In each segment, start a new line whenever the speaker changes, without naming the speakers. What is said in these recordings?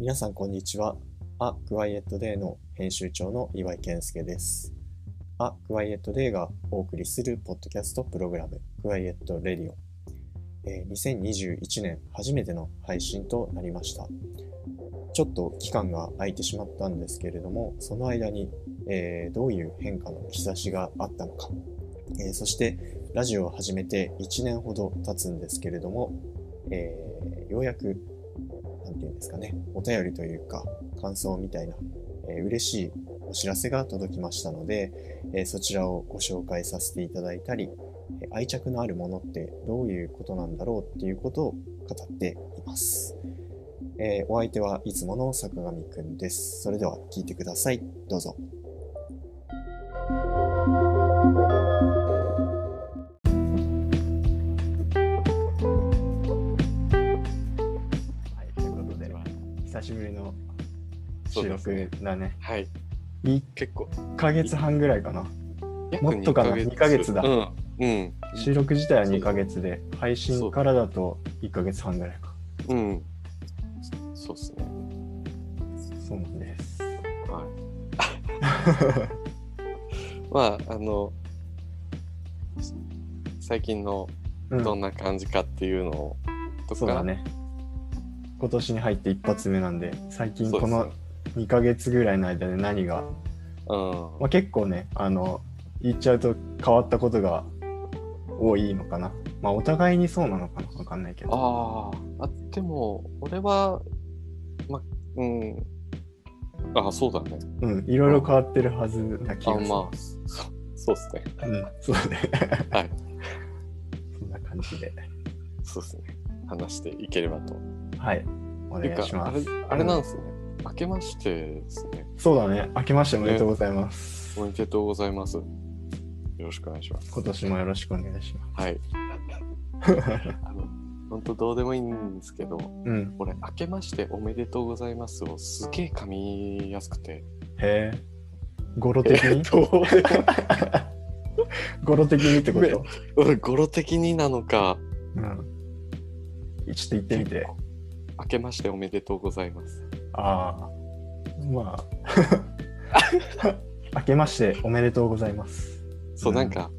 皆さんこんにちは。A Quiet Day の編集長の岩井健介です。A Quiet Day がお送りするポッドキャストプログラム Quiet Radio。え2021年初めての配信となりました。ちょっと期間が空いてしまったんですけれども、その間に、えーどういう変化の兆しがあったのか、えーそしてラジオを始めて1年ほど経つんですけれども、えーようやくうんですかね、お便りというか、感想みたいな、えー嬉しいお知らせが届きましたので、えーそちらをご紹介させていただいたり、えー愛着のあるものってどういうことなんだろうっていうことを語っています。えーお相手はいつもの坂上くんです。それでは聞いてください。どうぞ。収録だね。
はい。
1
結構。
ヶ月半ぐらいかな。
約
もっとかな？
二
二ヶ月だ
うん。うん。
収録自体は2ヶ月で、配信からだと1ヶ月半ぐらいか。
うん。そうっすね。
そうなんです。
はい。まあ、あの、最近の
うん
どんな感じかっていうのを、とか、
そうだね。今年に入って一発目なんで、最近この2ヶ月ぐらいの間で何が、
うん。
まあ、結構ね、あの、言っちゃうと変わったことが多いのかな。まあ、お互いにそうなのかなわかんないけど。
ああ、あ、でも、俺は、ま、うん。ああ、そうだね。
うん、いろいろ変わってるはずな気
あ
がする。
まあ、そそうっすね。
うん、そうね。
はい。
そんな感じで。
そうっすね。話していければと。
はい。お願いします。、
あれなんですね。明けましてですね。
そうだね。明けましておめでとうございます。
おめでとうございます。よろしくお願いします。
今年もよろしくお願いしま
はい。
す。
あの、本当どうでもいいんですけど、
うん。
俺、明けましておめでとうございますをすげえ噛みやすくて。
へえ。語呂的に？語呂的にってこと？
俺語呂的になのか、
うん。ちょっと言ってみて。
明けましておめでとうございます。
ああ。まあ。明けましておめでとうございます。
そう、
うん
なんか、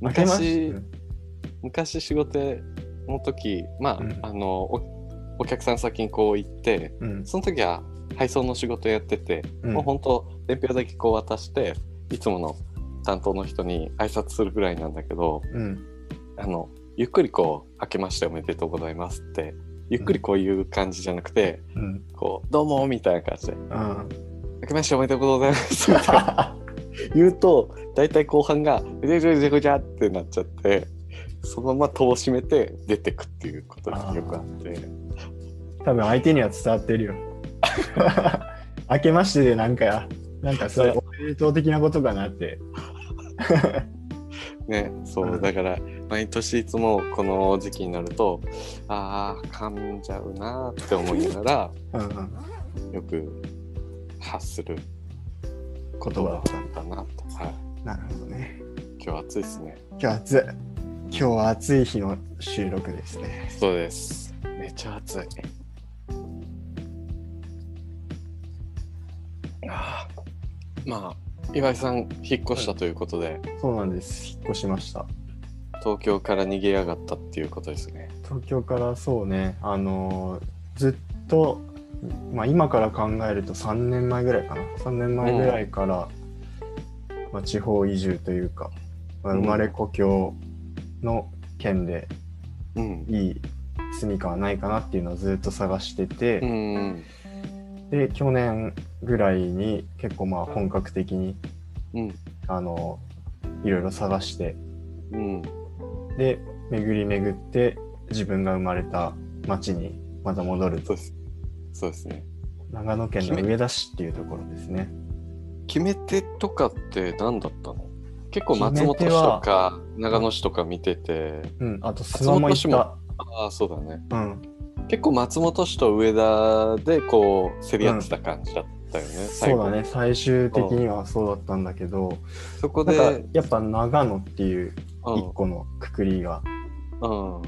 明けまし
昔、昔仕事の時、まあ、
うん
あのお、お客さん先にこう行って、
うん。
その時は配送の仕事やってて、
うん
もう本当伝票だけこう渡していつもの担当の人に挨拶するぐらいなんだけど
うん。
あのゆっくりこう「明けましておめでとうございます」ってゆっくりこういう感じじゃなくて、
うん。
こう「どうも」みたいな感じで
うん。
「明けましておめでとうございます」みたいな 言うと大体後半が「ぐちゃぐちゃぐちゃぐちゃ」ってなっちゃってそのまま戸を閉めて出てくっていうことがよくあって
多分相手には伝わってるよ。明けましてでなんか、なんかそれおめでとう的なことかなって。
ね、そう、
うん
だから毎年いつもこの時期になるとああ噛んじゃうなーって思いなが
うんうん。
らよく発する
言
言葉
葉だった。
だなと、はい、
なるほどね。
今日暑いですね
今日暑い。今日は暑い日の収録ですね。
そうですめっちゃ暑いあーまあ岩井さん引っ越したということで、
そうなんです。引っ越しました。
東京から逃げやがったっていうことですね。
東京からそうね、あのーずっと、まあ、今から考えると3年前ぐらいかな。3年前ぐらいから、まあ、地方移住というか、まあ、
うん。
生まれ故郷の県で
うん。
いい住みかはないかなっていうのをずっと探してて、
うん
で去年ぐらいに結構まあ本格的に
うん。
あのいろいろ探して
うん
で巡り巡って自分が生まれた町にまた戻ると。
そうです。そうですね。
長野県の上田市っていうところですね。
決め手とかって何だったの？結構松本市とか長野市とか見てて、
うん、あと諏訪も行っ
松本市も
た。
ああそうだね。
うん、
結構松本市と上田でこう競り合ってた感じだったよね、最後
そうだね、最終的にはそうだったんだけど、
そこで
やっぱ長野っていう
うん
一個のくくりが
うん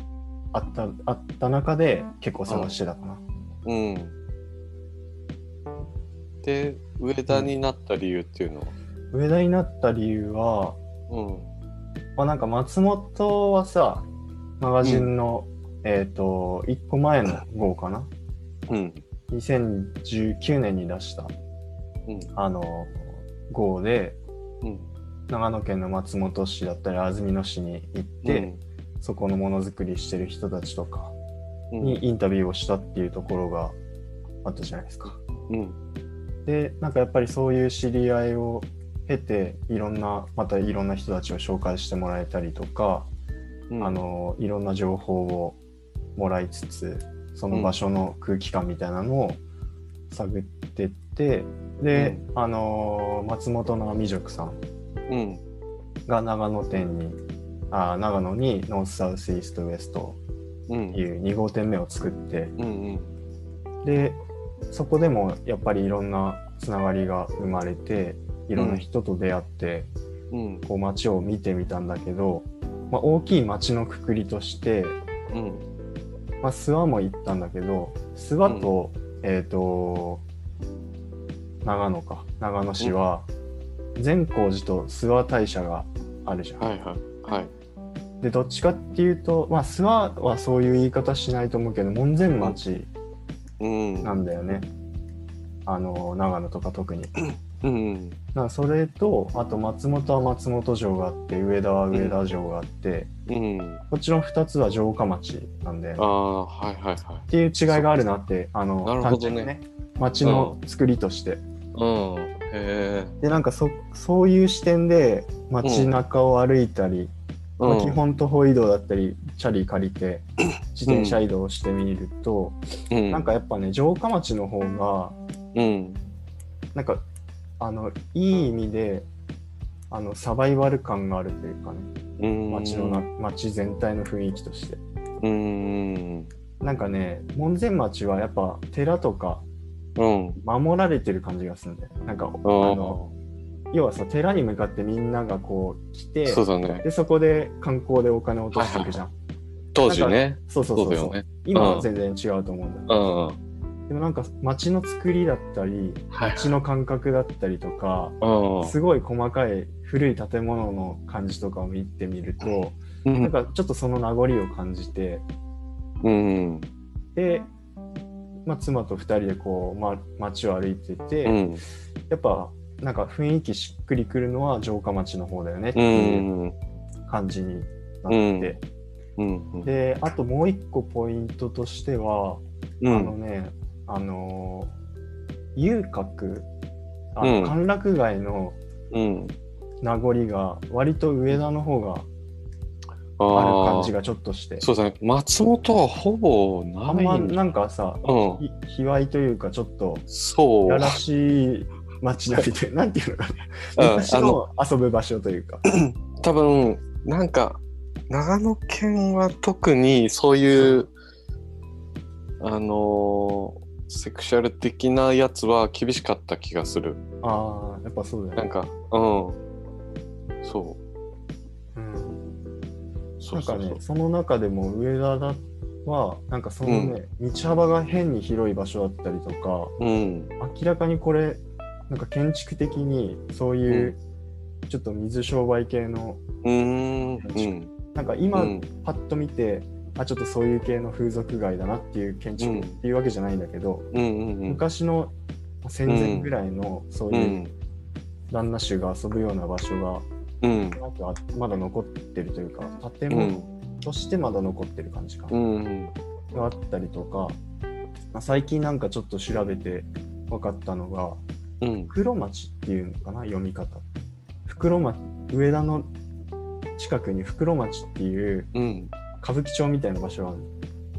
あった,、あった中で結構探してたかな。
うんで、上田になった理由っていうのは？
上田になった理由は、
うん。
まあ、なんか松本はさ、マガジンの、えっ、と、1個前の号かな。
うん。
2019年に出した、
うん。
あの、号で、
うん。
長野県の松本市だったり安曇野市に行って、そこのものづくりしてる人たちとか
うん、
にインタビューをしたっていうところがあったじゃないですか。
うん。
で、なんかやっぱりそういう知り合いを経て、いろんな、またいろんな人たちを紹介してもらえたりとか、
うん。
あ、の、いろんな情報をもらいつつ、その場所の空気感みたいなのを探ってって、で、あの、松本の美塾さん
うん。
が長野店に、あ長野にノースサウスイーストウエスト
うん。
いう2号店目を作って、
うん。うん。
でそこでもやっぱりいろんなつながりが生まれていろんな人と出会って、
うん。
こう街を見てみたんだけど、まあ、大きい街のくくりとして、
うん。
まあ、諏訪も行ったんだけど諏訪と,、えっ、と長野か長野市は善光寺と諏訪大社があるじゃん。
はいはい。はい。
でどっちかっていうとまあ諏訪はそういう言い方しないと思うけど門前町
うん。
なんだよね、あの長野とか特に。
うん。
だからそれとあと松本は松本城があって上田は上田城があって、
うん。
こっちの2つは城下町なんで、
ああ、はいはいはい。
っていう違いがあるなってあの
なるほどね
単純にね町の作りとして、
うん。へえ。
でなんかそそういう視点で街中を歩いたり、まあ基本徒歩移動だったりチャリ借りて 自転車移動してみると、
うん。
なんかやっぱね城下町の方が
うん。
なんかあのいい意味であのサバイバル感があるというかね
うん。
街のな街全体の雰囲気として
うん。
なんかね門前町はやっぱ寺とか
うん。
守られてる感じがするんだよなんかあ
あ
の要はさ寺に向かってみんながこう来て
そね。
でそこで観光でお金を落としていくじゃん、
当時ね。
そうそうそうそう
ね。
今は全然違うと思うんだよ、
うん。うん。
でもなんか街の作りだったり
はい。
街の感覚だったりとか
うん。
すごい細かい古い建物の感じとかを見てみると、
うん。
なんかちょっとその名残を感じて
うん。
で、まあ、妻と2人でこう、ま、街を歩いてて、
うん。
やっぱなんか雰囲気しっくりくるのは城下町の方だよねって
う。
いうん感じになって、
うん。
であともう一個ポイントとしては、
うん。
あのねあのー遊郭あの
うん
歓楽街の
うん。
名残が割と上田の方が
あ
ある感じ
が。
がちょっとして
そうだね。松本はほぼ
あ
ないんだ。
んまなんかさ
うん。
ひ卑猥というかちょっと
そう。
やらしい街並みでなんていうのか
うん
な昔の遊ぶ場所というか
多分なんか長野県は特にそういうあのーセクシャル的なやつは厳しかった気がする。
ああやっぱそうだよね、
なんかうん。そう。
うん、なんかねその中でも上田だはなんかそのね、道幅が変に広い場所だったりとか
うん。
明らかにこれなんか建築的にそういうちょっと水商売系の
うーん。うん。
なんか今
うん。
パッと見て、あちょっとそういう系の風俗街だなっていう建築
うん
っていうわけじゃないんだけど、
うんうんうん。
昔の戦前ぐらいのそう
う
いうん。旦那衆が遊ぶような場所が
うん。
まだ残ってるというか建物
うん
としてまだ残ってる感じかな、
うん。
があったりとか、まあ、最近なんかちょっと調べて分かったのが
うん。
袋町っていうのかな読み方。袋町上田の近くに袋町っていう
うん
歌舞伎町みたいな場所がある。の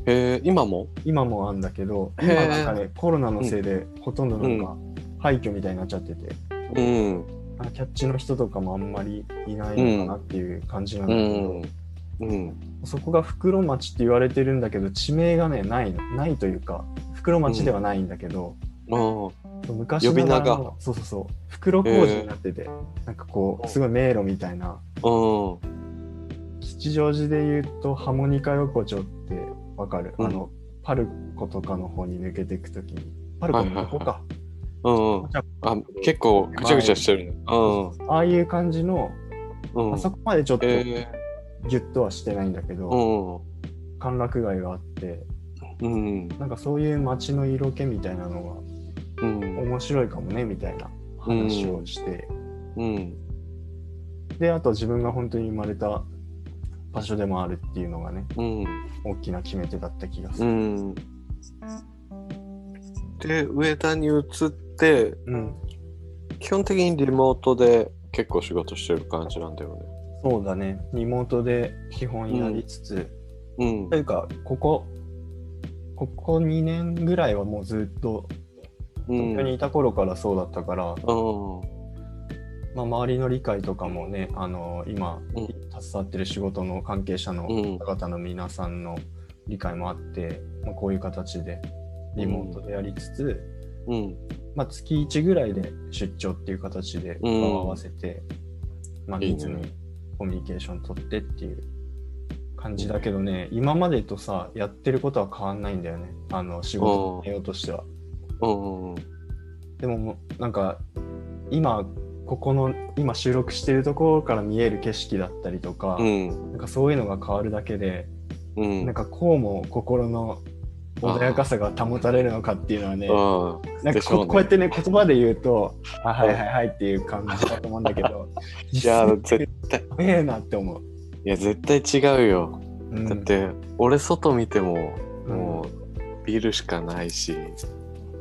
えー、今も？
今もあるんだけど
へー。
今なんかねコロナのせいでほとんどなんか廃墟みたいになっちゃってて、
うん。
あキャッチの人とかもあんまりいないのかなっていう感じなんだ
う
けど、
ん。うん。
そこが袋町って言われてるんだけど地名がねないの。ないというか袋町ではないんだけど、う昔
呼び名が。
そうそうそう。袋工事になってて、なんかこうすごい迷路みたいな。
あうん
吉祥寺で言うとハモニカ横丁ってわかる、
うん
あのパルコとかの方に抜けていくときにパルコの横か、
うんうん。あ、結構ぐちゃぐちゃしてるね。
ああいう感じの、
うん。
あ。そこまでちょっとギュッとはしてないんだけ、ど、
う
歓楽街があって、
うん。
なんかそういう街の色気みたいなの
うん。
面白いかもねみたいな話をして、
うん。
であと自分が本当に生まれた場所でもあるっていうのがね
うん。
大きな決め手だった気がす
う
る。
ん。で、上田に移って、
うん、
基本的にリモートで結構仕事してる感じなんだよね。
そうだねリモートで基本やりつつ、
うん
と。いうかここここ2年ぐらいはもうずっと
うん
東京にいた頃からそうだったから、
うん。
まあ、周りの理解とかもねあの今
うん
携わってる仕事の関係者の
うん。
方々の皆さんの理解もあって、まあ、こういう形でリモートでやりつつ、
うん。
まあ、月1ぐらいで出張っていう形で
うん。
顔を合わせて、まあ、
いいね。
密にコミュニケーション取ってっていう感じだけどね今までとさやってることは変わんないんだよね。あの仕事の内容としては。
うん。
でもなんか今ここの今収録してるところから見える景色だったりとか、
うん。
なんかそういうのが変わるだけで、
うん。
なんかこうも心の穏やかさが保たれるのかっていうのはね
うん。
なんかここうやってね言葉で言うと「あ はいはいはい」っていう感じだと思うんだけど
いや、絶対、
ええなって思う。
いや、絶対違うよ。
うん
だって、俺外見ても、
うん
もう、ビルしかないし。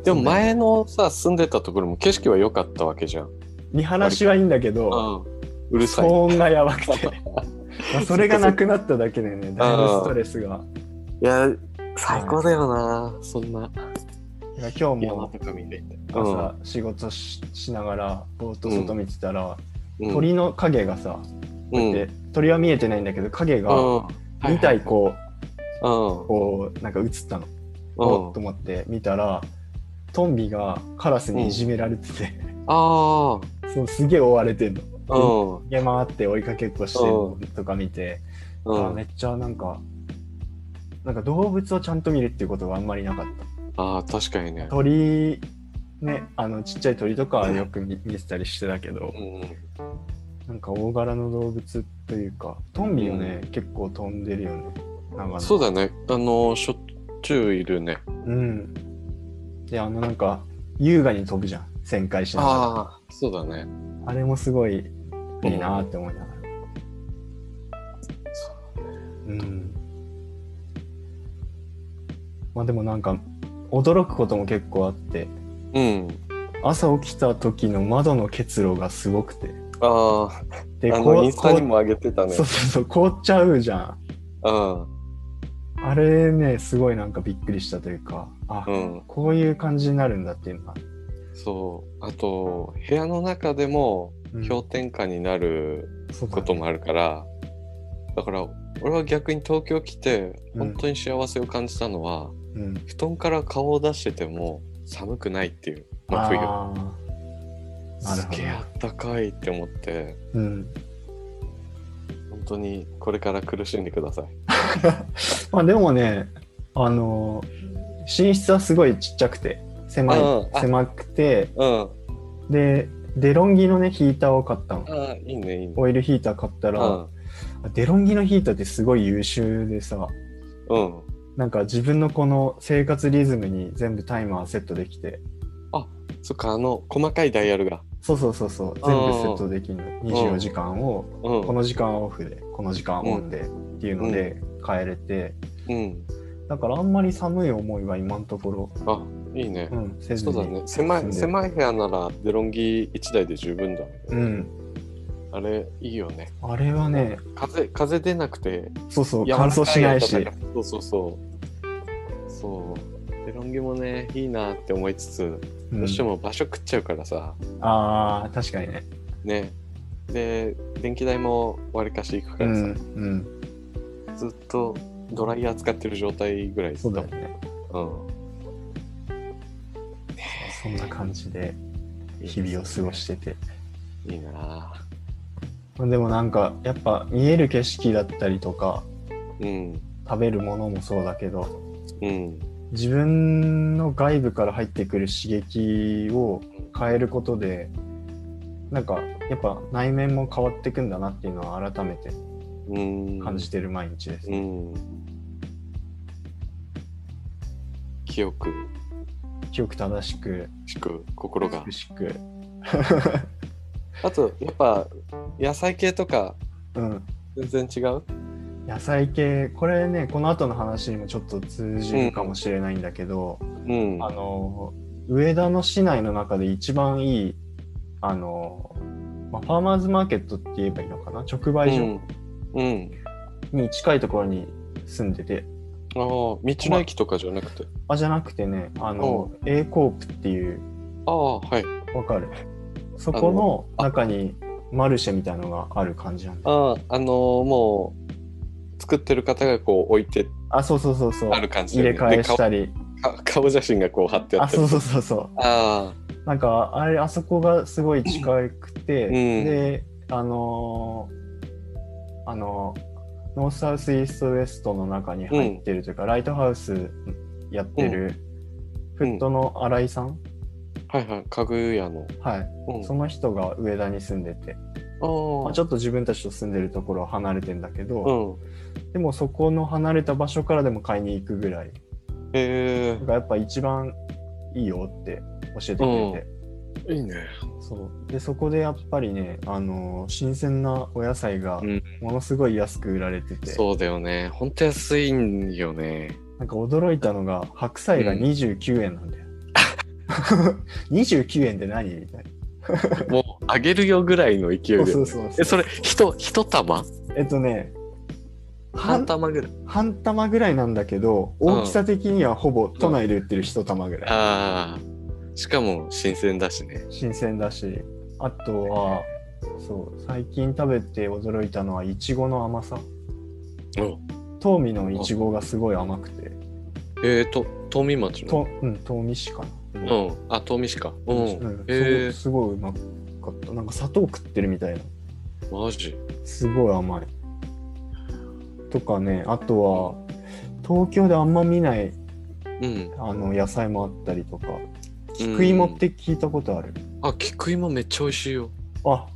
でも前のさ、住んでたところも景色は良かったわけじゃん。
見晴らしはいいんだけど
うん。うるさい。
騒音がやばくて。まあそれがなくなっただけでねだいぶストレスが。
いや、最高だよな、そんな。
今日も。朝仕事ししながらぼーっと外見てたら、
うん、
鳥の影がさ、こうやって鳥は見えてないんだけど影が
うん、
2体こう、
うん、
こうなんか映ったの、
うん、
おっと思って見たらトンビがカラスにいじめられてて、
あ
そうすげえ追われてんの。逃げ回って追いかけっこしてるのとか見て、
うん。
あめっちゃなんかなんか動物をちゃんと見るっていうことがあんまりなかった。
ああ、確かにね。
鳥ねあのちっちゃい鳥とかはよく見見てたりしてたけど、
うん、
なんか大柄の動物というかトンビをね、結構飛んでるよね。
そうだね。あの、しょっちゅういるね。
うん。であのなんか優雅に飛ぶじゃん。旋回しながら。あ
ああ、そうだね。
れもすごいいいなって思いながらうんまあでもなんか驚くことも結構あって
うん。
朝起きた時の窓の結露がすごくて
ああ、あ
でこ
インスタに
こ
も上げてたね。
うそうそうそう凍っちゃうじゃん
うん、
あれねすごいなんかびっくりしたというかあ、
うん。
こういう感じになるんだっていうのが、
そう。あと、部屋の中でも
うん。
氷点下になることもあるから、だから、俺は逆に東京来て、
うん。
本当に幸せを感じたのは、
うん、
布団から顔を出してても寒くないっていう、真冬。
あー。なるほど。
すげえあったかいって思って、
うん。
本当にこれから苦しんでください。
まあでもねあの寝室はすごいちっちゃくて狭い
うんあ
狭くて
うん。
でデロンギのねヒーターを買ったの
ああ、いいね、いいね。
オイルヒーター買ったら、
うん。
デロンギのヒーターってすごい優秀でさ
うん。
なんか自分のこの生活リズムに全部タイマーセットできて
そっか、あの、細かいダイヤルが。
そうそうそうそう全部セットできるの24時間を
うん。
この時間はオフでこの時間はオンでっていうので変えれて、
うん。
だからあんまり寒い思いは今のところ、
あ、いいね
う。ん、
そうだね。狭い、狭い部屋ならデロンギ1台で十分だね。
うん、
あれ、いいよね。
あれはね
風、風出なくて、
そうそう乾燥しないし
そうそうそう。そう。デロンギもね、いいなって思いつつ、
うん
どうしても場所食っちゃうからさ、
あー確かにね
ね。で、電気代もわりかしいくからさ、
うんうん
ずっとドライヤー使ってる状態ぐらい
そうだよね
うん。
そんな感じで日々を過ごしてて
いいな
まあでもなんかやっぱ見える景色だったりとか
うん。
食べるものもそうだけど
うん。
自分の外部から入ってくる刺激を変えることでなんかやっぱ内面も変わってくんだなっていうのは改めて
うん。
感じてる毎日です、
うん。記憶
記憶正しく
しく心が
美。しく
あと、やっぱ、野菜系とか
うん
全然違う？
野菜系これねこの後の話にもちょっと通じるかもしれないんだけど、
うん。
あの上田の市内の中で一番いいあの、まあ、ファーマーズマーケットって言えばいいのかな？直売所
うん。うん。
に近いところに住んでて、
ああ、道の駅とかじゃなくて。
あじゃなくてねあの A コープっていう
ああ、はい。
わかる。そこの中にマルシェみたいなのがある感じなんだ。
ああ、あのーもう、作ってる方がこう置いて、
あそうそうそうそう。
ある感じ
入れ替えしたり。
か顔写真がこう貼ってあって。
あそうそうそうそう。
あ
なんかあれあそこがすごい近くて、
うん。
であのーあのノースサウスイーストウエストの中に入ってるというか、ライトハウスやってるフットの新井さん、
あ、はいはい。家具屋の。
はい。
うん、
その人が上田に住んでて、まあ、ちょっと自分たちと住んでるところは離れてんだけど、
うん。
でもそこの離れた場所からでも買いに行くぐらい
へ
なんかやっぱ一番いいよって教えてくれて、
えいいね。
そうでそこでやっぱりね、あのー新鮮なお野菜が
うん
ものすごい安く売られてて、
そうだよね。ほんと安いんよね。
なんか驚いたのが白菜が
うん
29円なんだよ。29円で何みたいな。
もう、あげるよぐらいの勢いで。
そうそうそう
え、それ、ひと、一玉？
えっとね
半玉ぐらい。
半玉ぐらいなんだけど大きさ的にはほぼ都内で売ってる一玉ぐらい、
ああ。しかも、新鮮だしね。
新鮮だしあとはそう最近食べて驚いたのはいちごの甘さ
うん。
東美のいちごがすごい甘くて
えーと、東美町の？
とうん東美市かな
うん。あ、東美市か。うん。
うん
え
すごいすごいうまかったなんか砂糖食ってるみたいな
ー、マジ？
すごい甘いとかねあとは東京であんま見ない
うん。
あの野菜もあったりとか菊芋って聞いたことある、
あ、菊芋めっちゃ美味しいよ。
あ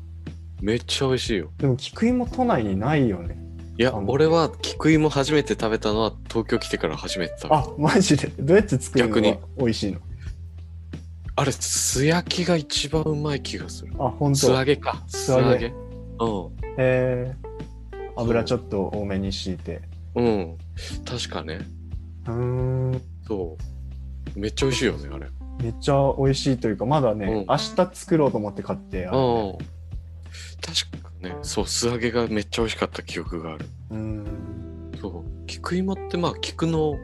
めっちゃ美味しいよ。
でも菊芋都内にないよね
いや、俺は菊芋初めて食べたのは東京来てから初めて食べた。
あマジで？どうやって作るのが美味しいの？
あれ、素焼きが一番うまい気がする。
あ本
素
当
揚げか。素
揚げ
揚げ。うん。
えー、油ちょっと多めに敷いて
うん。確かね。
うーん
そう。めっちゃ美味しいよね、あれ。
めっちゃ美味しいというかまだね、
うん
明日作ろうと思って買ってある
うん。確かね、そう、素揚げがめっちゃ美味しかった記憶がある。
うーん
そう。菊芋ってまあ、菊の、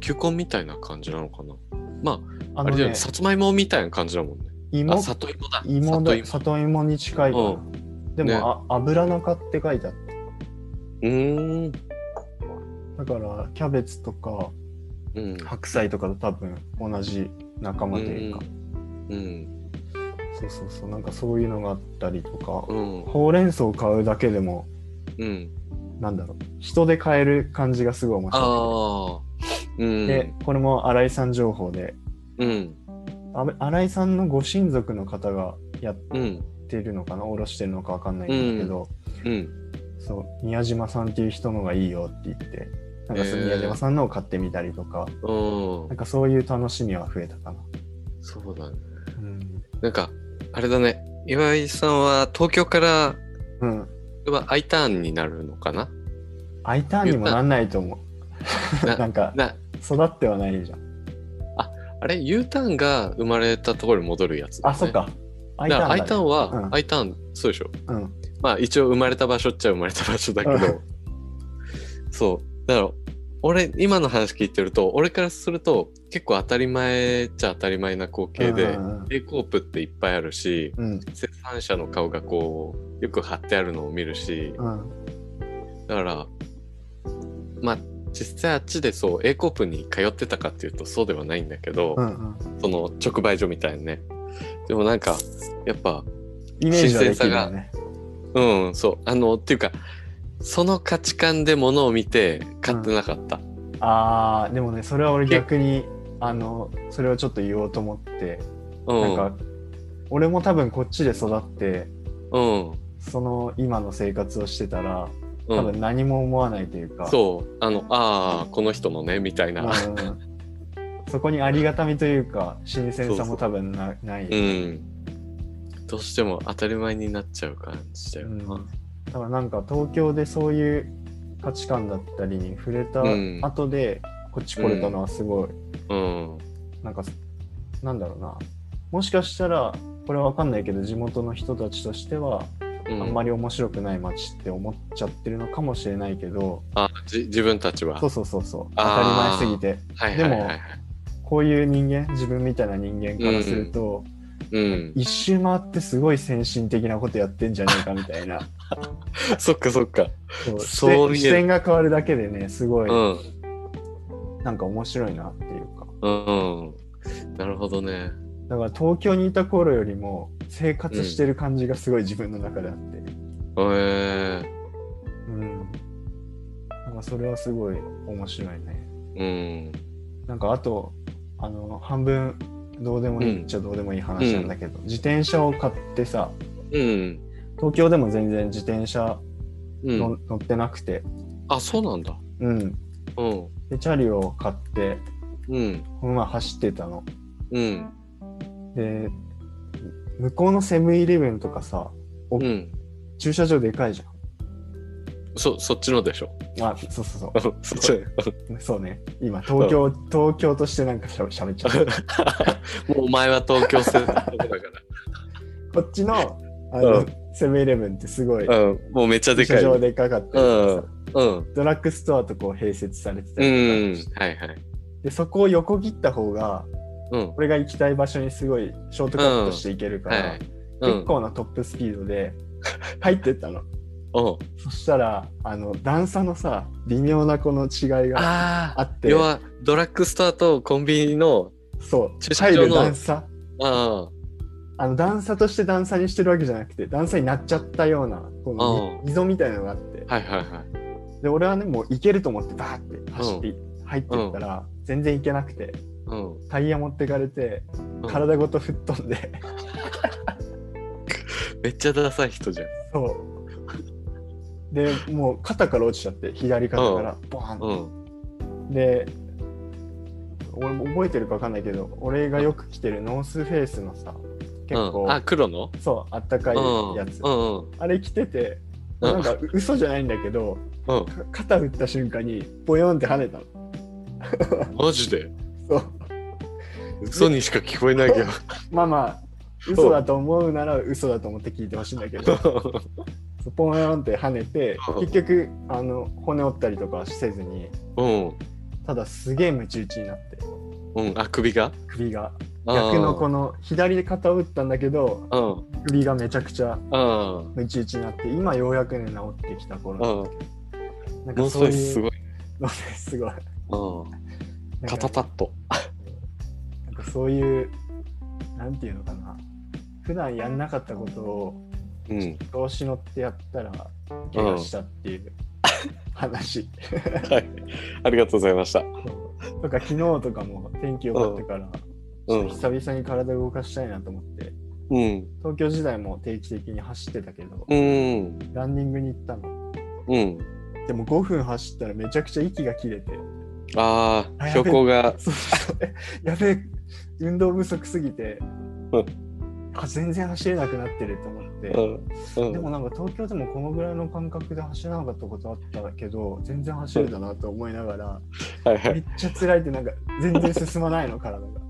球根みたいな感じなのかな。まあ、
あのね
あれだよね、さつまいもみたいな感じだもんね。
芋？
あ、里芋だ。
芋。だ里芋に近いかな、
う
でも、
ね
あ油中って書いてあって
うーん。
だからキャベツとか
うん。
白菜とかと多分同じ仲間というか、
うん。
そうそうそうなんかそういうのがあったりとか、
うん。
ほうれん草を買うだけでも
うん。
なんだろう人で買える感じがすごい面白
ああ。うん。
いでこれも新井さん情報で
うん。
あ新井さんのご親族の方がやっ
うん。
てるのかな？おろしてるのかわかんないんだけど、
うん。
そう宮島さんっていう人のがいいよって言ってなんかそ宮島さんのを買ってみたりとか、
うん
なん。かそういう楽しみは増えたかな。
そうだね。
うん。
なんか、あれだね。岩井さんは東京から、
うん。
は I ターンになるのかな
？I ターンにもなんないと思う。
な
なんか、
な、
育ってはないじゃん。
あれ ?U ターンが生まれたところに戻るやつだ、ね。
あ、そっ。か。
だ
ね
ターンは、
うん
I ターン、そうでしょ。
うん。
まあ一応生まれた場所っちゃ生まれた場所だけ
うん
ど、そう。だから、俺、今の話聞いてると、俺からすると結構当たり前っちゃ当たり前な光景で、
うん
A コープっていっぱいあるし、
うん。
生産者の顔がこう、よく貼ってあるのを見るし、
うん。
だから、まあ、実際あっちでそう、A コープに通ってたかっていうとそうではないんだけど、
うん。うん。
その直売所みたいなね。でもなんか、やっぱ、
イメージはできるよね。
うん、そう。あの、っていうか、その価値観で物を見て買ってなかった。
あーでもねそれは俺逆にあのそれをちょっと言おうと思って、
うん。
なんか俺も多分こっちで育って
うん。
その今の生活をしてたら
うん
多分何も思わないというか、
そう。あの、ああ、この人のね、みたいな。
うんそこにありがたみというか新鮮さも多分なない、
うん。どうしても当たり前になっちゃう感じだよな。
うんだからなんか東京でそういう価値観だったりに触れた
うん
後でこっち来れたのはすごい、
うん。
なんかなんだろうなもしかしたらこれは分かんないけど地元の人たちとしては
うん、
あんまり面白くない街って思っちゃってるのかもしれないけど、
あじ自分たちは。
そうそうそうそう当たり前すぎて
はいはいはいはい。
こういう人間自分みたいな人間からすると、
うん。
一周回ってすごい先進的なことやってんじゃねえかみたいな
そっかそっか。
そう
見
視点が変わるだけでねすごい、
うん。
なんか面白いなっていうか
うん。なるほどね。
だから東京にいた頃よりも生活してる感じがすごい自分の中であって
え
うんなんかそれはすごい面白いね
ー、うん。
なんかあとあの半分どうでもいいっちゃどうでもいい話なんだけど、自転車を買ってさ
うん。
東京でも全然自転車の、
うん。
乗ってなくて
あ、そうなんだ。
うん
うん。
でチャリを買って
うん。
この前走ってたの
うん。
で向こうのセブンイレブンとかさお
うん。
駐車場でかいじ
そ、そっちのでしょ。
ゃんあそうそうそ
そっち。
う そうね今東京、東京としてなんかしゃしゃべっちゃった
もうお前は東京生活 だから。
こっちのあの、
うん
セブンイレブンってすごい
うん。もうめっちゃでかい。
場でかかったりとかさ、
うん。
ドラッグストアとこう併設されてた
う
りとか
ん。はいはい。
でそこを横切った方が
うん。
俺が行きたい場所にすごいショートカットしていけるから、結。構なトップスピードで 入ってったの。
うん。
そしたらあの段差のさ微妙なこの違いが
あ
って
要は、ドラッグストアとコンビニの、
そう
駐車場の
段差
あ
あの段差として段差にしてるわけじゃなくて段差になっちゃったようなこの
うん
溝みたいなのがあって
あ。はいはいはい。
で俺はねもう行けると思ってバーって走って、入ってったら、全然行けなくて
うん。
タイヤ持ってかれて
うん
体ごと吹っ飛んで、
めっちゃダサい人じゃん。
そうでもう肩から落ちちゃって左肩からボーン
うん。
で俺も覚えてるか分かんないけど俺がよく着てるノースフェイスのさ結構、
うん、あ、黒の？
そうあったかいやつ、あれ着てて
うん。
なんかう嘘じゃないんだけど肩打った瞬間にボヨンって跳ねたの。
マジで？
そう。
嘘にしか聞こえないけど。
まあまあ嘘だと思うなら嘘だと思って聞いてほしいんだけど。ポヨンって跳ねて
うん。
結局あの骨折ったりとかはせずに
うん。
ただすげえムチ打ちになって。
うん。あ、首が？
首が逆のこの左で肩を打ったんだけど
うん。
首がめちゃくちゃ
うん。
ムチ打ちになって今ようやくね治ってきた頃
うん。
なん
ノースフェイスすごい。
すごい
うん。肩パッド。
なんかそういうなんていうのかな普段やんなかったことを
うん。
調子乗ってやったら怪我したっていう話、
はい。ありがとうございました。
そうとか昨日とかも天気良かったから、
うん。
久々に体動かしたいなと思って
うん。
東京時代も定期的に走ってたけど、
うん。
ランニングに行ったの
うん。
でも5分走ったらめちゃくちゃ息が切れて
ああ、標高が。
やべえ運動不足すぎて
うん
あ全然走れなくなってると思って、
うん。うん
でもなんか東京でもこのぐらいの感覚で走らなかったことあったけど全然走れたなと思いながら、
はいはい。
めっちゃ辛いってなんか全然進まないの体が。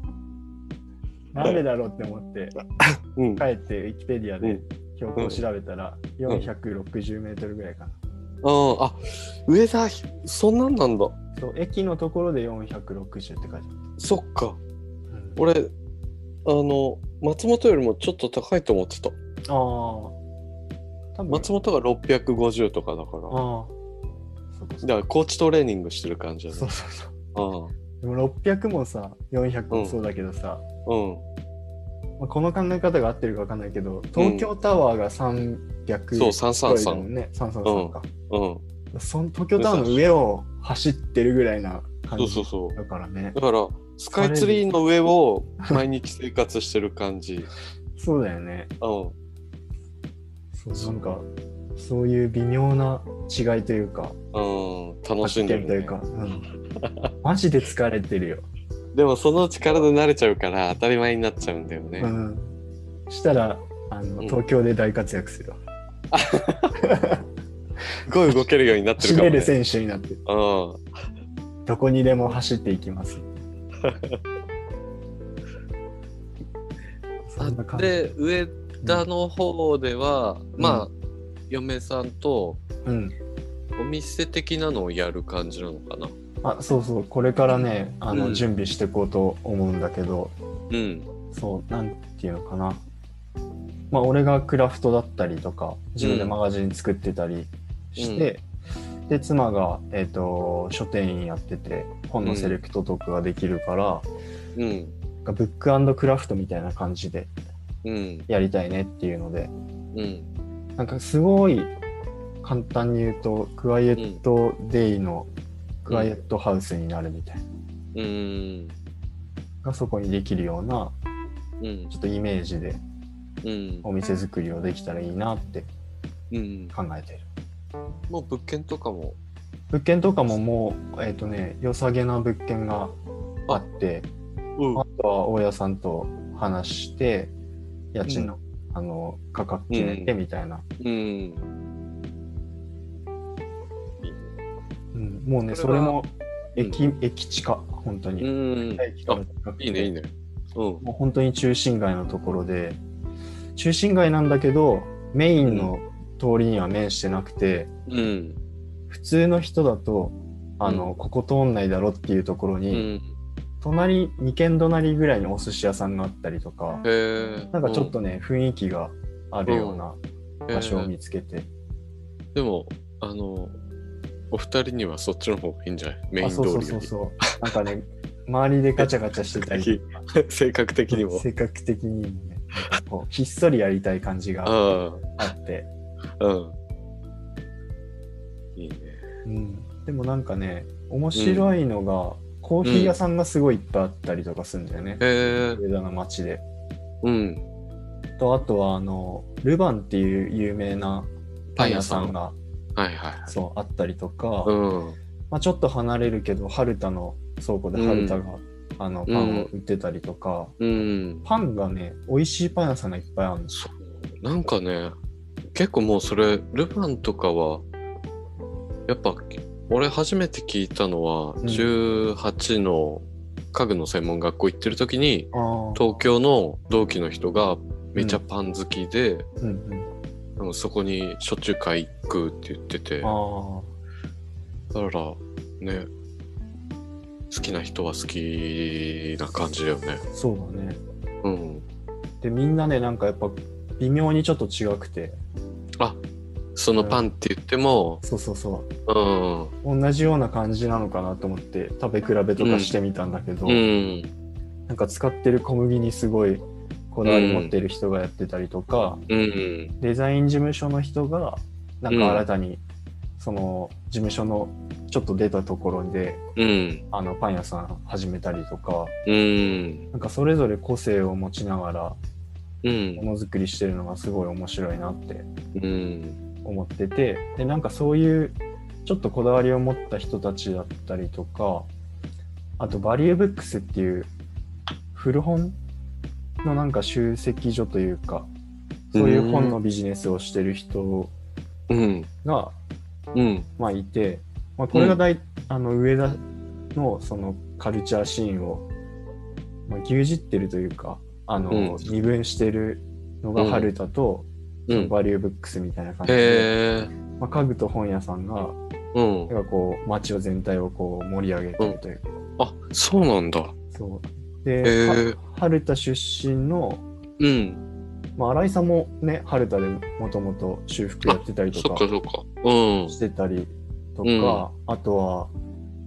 なんでだろうって思って
うん。
帰ってウィキペディアで
うん
標高を調べたら460メートルぐらいかな。
うん。あ、上田、そんなんなんだ。
そう駅のところで460って書いてある。
そっか。
うん
俺、あの、松本よりもちょっと高いと思ってた。
ああ。
松本が650とかだから。
ああ。
だから、コーチトレーニングしてる感じだね
そう。そうそう。
う
でも600もさ、400もそうだけどさ、
ん。うん。
まあ、この考え方が合ってるか分かんないけど、東京タワーが300
そう、333。
超えだもんね。333か。
うん。
その東京タワーの上を走ってるぐらいな感じ
そうそうそう。
だからね
だから、スカイツリーの上を毎日生活してる感じ。
そうだよね
うん。
そうなんかそういう微妙な違いというか
うん、楽しんでる、ね。
というか、うん、マジで疲れてるよ、
でもそのうち体慣れちゃうから当たり前になっちゃうんだよね。
うん、したらあの
うん。
東京で大活躍するわ、
すごい動けるようになってるかも、ね。
走れる選手になってる。
うん。
どこにでも走っていきます。
で、上田の方では、まあ、嫁さんと
うん。
お店的なのをやる感じなのかな。
あそうそうこれからねあの、
うん
準備していこうと思うんだけど
うん。
そうなんていうのかなまあ俺がクラフトだったりとか自分でマガジン作ってたりして、で妻が、えー、と書店員やってて本のセレクトとかができるから、
うん。
なんかブッククラフトみたいな感じで
うん。
やりたいねっていうので
うん。
なんかすごい簡単に言うとクワイエットデイのクワイエットハウスになるみたいな、
うん。
がそこにできるような
うん
ち。ょっとイメージで
うん。
お店作りをできたらいいなって
うん。
考えてる
もう物件とかも？
物件とかももうえっ、とね良さげな物件があって
うん
あとは大家さんと話して家賃の,、あの価格決めてみたいな、
うん。
もうねそれも駅,、駅地下本当
う
に、
ん。
駅から近くて
いいね、いいね。うん。
もう本当に中心街のところで中心街なんだけどメインの通りには面してなくて、
うん。
普通の人だとあの、
うん
ここ通んないだろっていうところ
う
に、
ん。
隣2軒隣ぐらいにお寿司屋さんがあったりとか。なんかちょっとね、雰囲気があるような
うん
場所を見つけて、
でも、あの、お二人にはそっちの方がいいんじゃない？メイン通り
そうそうそうなんかね周りでガチャガチャしてたり
性格的にも。
性格的にもねこうひっそりやりたい感じが
あ
あって、
あ、うん。いいね。
うん、でもなんかね面白いのが、コーヒー屋さんがすごいいっぱいあったりとかするんだよね、
へえ。
上田の街で
うん。
とあとはあのルバンっていう有名なパン屋さんが
はいはい。
そうあったりとか、
うん。
まあ、ちょっと離れるけど春田の倉庫で春田が、あのパンを売ってたりとか、
うん。
パンがね美味しいパン屋さんがいっぱいあるんです
そう。なんかね、結構もうそれ、ルヴァンとかは、やっぱ、俺初めて聞いたのは、
ん
18の家具の専門学校行ってる時に、東京の同期の人がめちゃパン好きで、
うんうん
でもそこにしょっちゅう買い行くって言ってて、
あ
だからね、好きな人は好きな感じだよね。
あそうだね
うん。
でみんなねなんかやっぱ微妙にちょっと違くて
あ、そのパンって言っても、
そうそうそ
うん。
う同じような感じなのかなと思って食べ比べとかしてみたんだけど、
うん。
なんか使ってる小麦にすごいこだわり持ってる人がやってたりとか、
うん。
デザイン事務所の人がなんか新たにその事務所のちょっと出たところで
うん。
あのパン屋さん始めたりとか
うん。
なんかそれぞれ個性を持ちながら
うん。
ものづくりしてるのがすごい面白いなって
うん。
思っててでなんかそういうちょっとこだわりを持った人たちだったりとかあとバリューブックスっていう古本のなんか集積所というかそういう本のビジネスをしてる人
うん。
が、
うん。
まあ、いて、まあ、これが大、あの上田のそのカルチャーシーンを、まあ、牛耳ってるというかあの、
うん
二分してるのが春田と、
うん
バリューブックスみたいな感じで。まあ、家具と本屋さんが
うん。
なんかこう街を全体をこう盛り上げてるというか、
あ、そうなんだ。
そう
へ
で。春田出身の、
うん。
まあ、新井さんもね春田でもともと修復やってたりと
そっ
か
かそっか。うん。
してたりとか、あとは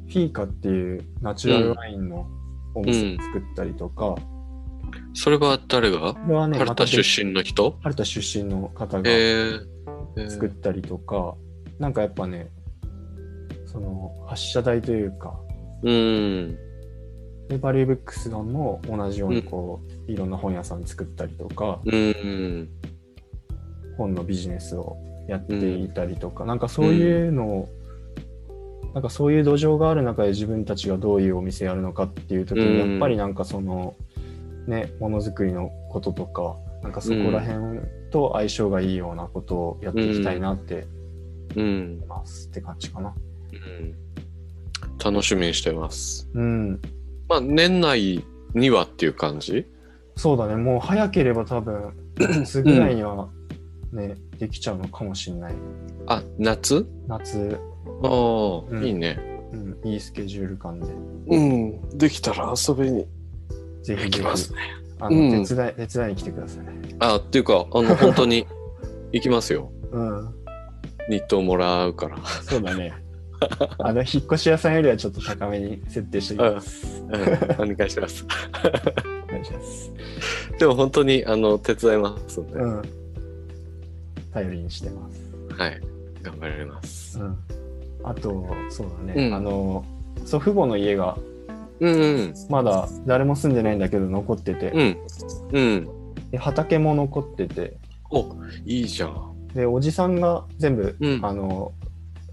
フィーカっていうナチュラルワインのお店を作ったりとか、
それは誰が？
これはね
春田出身の人？
春田出身の方が作ったりとか、なんかやっぱねその発射台というか、
うん。
でバリューブックスさんも同じようにこう、いろんな本屋さん作ったりとか、
うん。
本のビジネスをやっていたりとか、なんかそういうのを、なんかそういう土壌がある中で自分たちがどういうお店やるのかっていう時に、
うん
やっぱりなんかそのねものづくりのこととかなんかそこら辺と相性がいいようなことをやっていきたいなって
うん
思い。ますって感じかな。
うん楽しみにしてます。
うん、
まあ、年内にはっていう感じ？
そうだねもう早ければ多分 夏ぐらいにはね、できちゃうのかもしれない。
あ、夏？
夏、
ああ、
うん
いいね。
うん、いいスケジュール感で
うん。できたら遊びに
ぜひ
行きますね。
あの、
うん
手伝い手伝いに来てください。
あ、っていうか、あの、本当に行きますよ。
うん
ニットをもらうから。
そうだね。あの、引っ越し屋さんよりはちょっと高めに設定しておきます。
うん、お願いします。
お願いします。
でも本当に、あの、手伝いますので、
うん。頼りにしてます。
はい。頑張ります。
うん。あと、そうだね。
うん
あの、祖父母の家が
うん、うん。
まだ誰も住んでないんだけど残ってて、
うん。うん。
で畑も残ってて、
お、いいじゃん。
で、おじさんが全部、
うん
あの、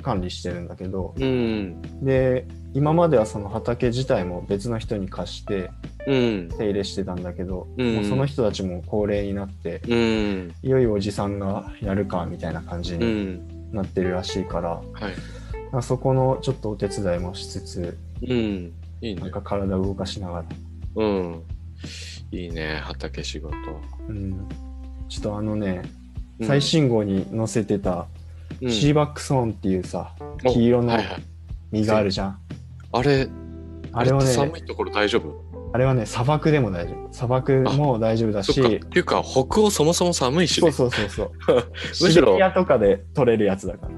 管理してるんだけど、
うん。
で、今まではその畑自体も別の人に貸して
うん。
手入れしてたんだけど、
うん
もうその人たちも高齢になって、
うん。
いよいよおじさんがやるかみたいな感じ
う
に
ん。
なってるらしいから、
はい。
まあそこのちょっとお手伝いもしつつ、
うん。いいね。
なんか体を動かしながら、
うん。いいね、畑仕事。
うん、ちょっとあのね、
うん
最新号に載せてた、
うん
シーバックソーンっていうさ、
お
黄色の実があるじゃん。
あれ、
あれはね、
寒いところ大丈夫？
あれはね、砂漠でも大丈夫。砂漠も大丈夫だし、
そっていうか、北欧そもそも寒いしね。
そうそうそうそう。
むしろ
シベリアとかで取れるやつだから。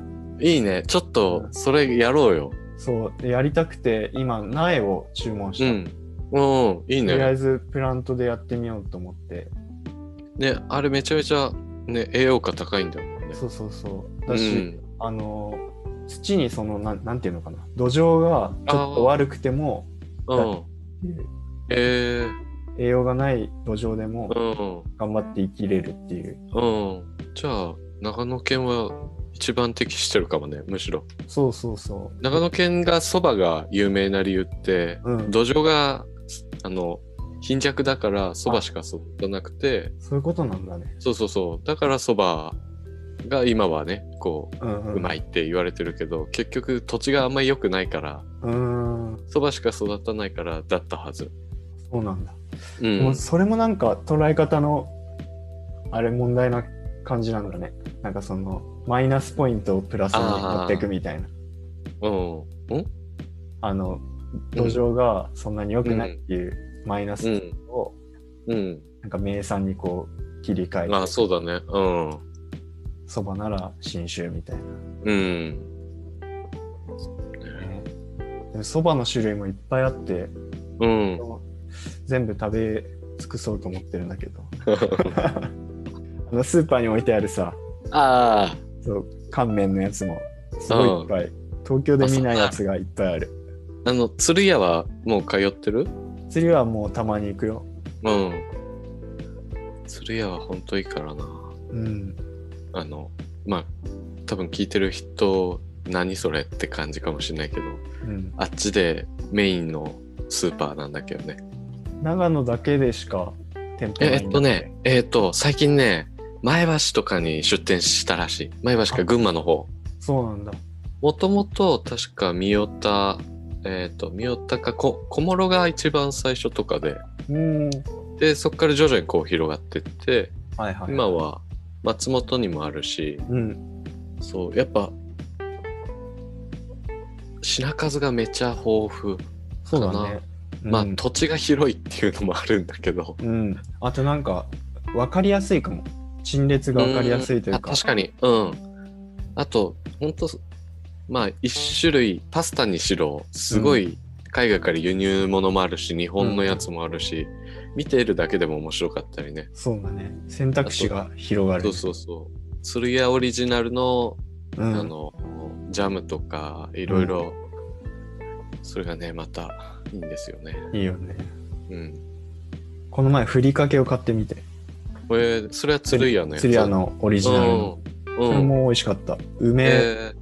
いいね。ちょっと、それやろうよ。
そう。で、やりたくて、今、苗を注文した。
うん。うん、いいね。
とりあえず、プラントでやってみようと思って。
ね、あれめちゃめちゃ、ね、栄養価高いんだもんね。
そうそうそう。
う
だし、
ん。
あの、土にその、なんなんていうのかな。土壌がちょっと悪くても、
うん。え
栄養がない土壌でも
ー、うん。
頑張って生きれるっていう。
うん。じゃあ、長野県は一番適してるかもね、むしろ。
そうそうそ
長野県がそばが有名な理由って、
う。うん。
土壌が、あの、貧弱だからそばしか育たなくて、
そういうことなんだね。
そうそうそう。だからそばが今はね、こ
うん、う
う、
ん。
うまいって言われてるけど、結局土地があんまり良くないから。そばしか育たないからだったはず。
そうなんだ。
う。
でもそれもなんか捉え方のあれ問題な感じなんだね。なんかそのマイナスポイントをプラスに持っていくみたいな。
うん。うん？
あの土壌がそんなに良くないっていうマイナス
うん。
を
うん。
なんか名産にこう切り替えて、
あ、そうだね。うん。
そばなら新種みたいな。
うん。
ねでもそばの種類もいっぱいあって
うん。
全部食べ尽くそうと思ってるんだけど あのスーパーに置いてあるさ
あ
そう乾麺のやつもすごいいっぱい、東京で見ないやつがいっぱいある
あ。あの、鶴屋はもう通ってる？
釣りはもうたまに行くよ
うん。鶴屋は本当いいからな。
うん
あの、まあ、多分聞いてる人、何それって感じかもしれないけど、
うん。
あっちでメインのスーパーなんだけどね。
長野だけでしか店舗
ええ
ないんだ
っとね、えっと、最近ね、前橋とかに出店したらしい。前橋か群馬の方。
そうなんだ。
もともと確か三代田、えっ、と、三代田かこ小諸が一番最初とかで、
うん。
で、そこから徐々にこう広がってって、
はいはい。
今は松本にもあるし、
うん。
そう、やっぱ、品数がめちゃ豊富。
そうだね。
まあ、
うん。
土地が広いっていうのもあるんだけど。
うん、あとなんか分かりやすいかも。陳列が分かりやすいというか。
ん。あ確かに。うん。あと、本当まあ、一種類、パスタにしろ、すごい海外から輸入物もあるし、日本のやつもあるし、見ているだけでも面白かったりね。
そうだね選択肢が広がる
そうそうそう。鶴屋オリジナルの、
うん、
あの、ジャムとか、いろいろそれがね、またいいんですよね。
いいよね。
うん。
この前、ふりかけを買ってみて。
これ、それは鶴屋のやつ？
釣り屋のオリジナルの。
うん。うん。
それも美味しかった。梅、
え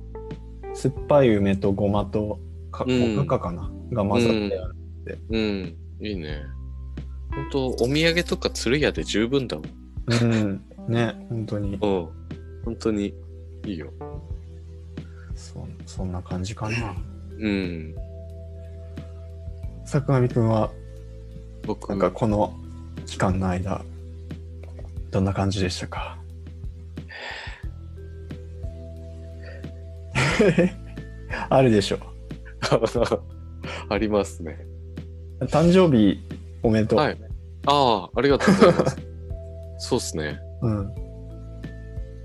酸っぱい梅とごまとか、
うん
おかかかな？が混ざってある。
ーうん。いいね。本当お土産とか鶴屋で十分だもん。
うん。ね、本当に。
うん。本当にいいよ。
そそんな感じかな。
うん。
坂上くんは、
僕、
なんかこの期間の間、どんな感じでしたか？あるでしょ。
ありますね。
誕生日おめでとう。
はい。ああ、ありがとうございます。そうっすね。
うん。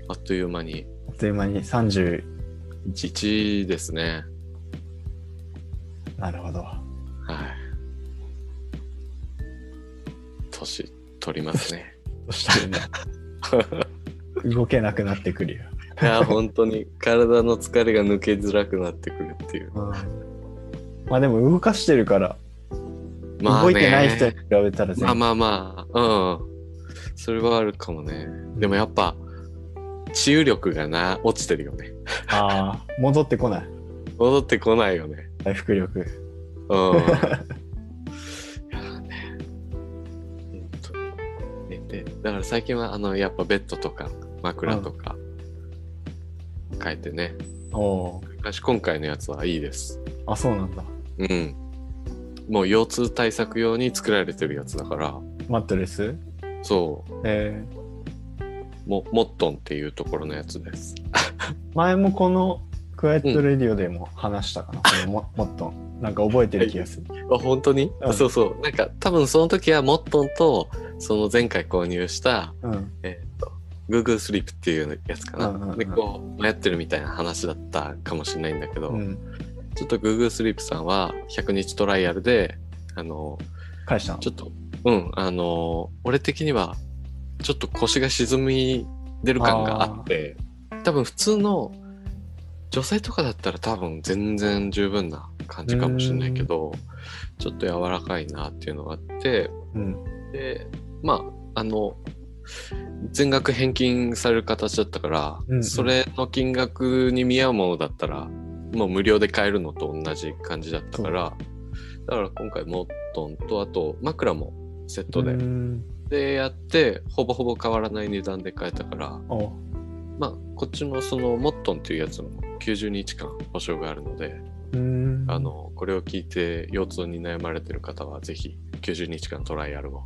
あっという間に。
あっという間に31。
1ですね。
なるほど。
はい。年取りますね。
そしたらね、動けなくなってくるよ。
いや、本当に体の疲れが抜けづらくなってくるっていう。
うん、まあでも動かしてるから、
まあ、ね、
動いてない人に比べたら全
まあまあまあ、うん。それはあるかもね。でもやっぱ、治癒力がな、落ちてるよね。
ああ、戻ってこない。
戻ってこないよね。
回復力。
うん。だから最近は、あの、やっぱベッドとか枕とか変えてね。
おおー。
昔今回のやつはいいです。
あ、そうなんだ。
うん。もう腰痛対策用に作られてるやつだから、
マットレス？
そう。
え
もモットンっていうところのやつです。
ー、前もこのクワイエットレディオでも話したかな、そのモモットン。なんか覚えてる気がする。
あ本当に、
うん
そうそう。なんか多分その時はモットンとその前回購入した、
うん。
えっ、と、Google Sleep っていうやつかな。
うんうんうん
で、こう迷ってるみたいな話だったかもしれないんだけど、
うん。
ちょっと Google Sleep さんは100日トライアルで、あの、
返したの？
ちょっと、うん、あの、俺的にはちょっと腰が沈み出る感があって、多分普通の女性とかだったら多分全然十分な感じかもしれないけど、ちょっと柔らかいなっていうのがあって、
うん。
で、まあ、あの、全額返金される形だったから、
うんうん
それの金額に見合うものだったら、もう無料で買えるのと同じ感じだったから、だから今回モットンと、あと枕もセットで、
うん
でやって、ほぼほぼ変わらない値段で買えたから、
お
まあ、こっちのそのモットンっていうやつも90日間保証があるので、
うん。
あの、これを聞いて腰痛に悩まれてる方はぜひ90日間トライアルを。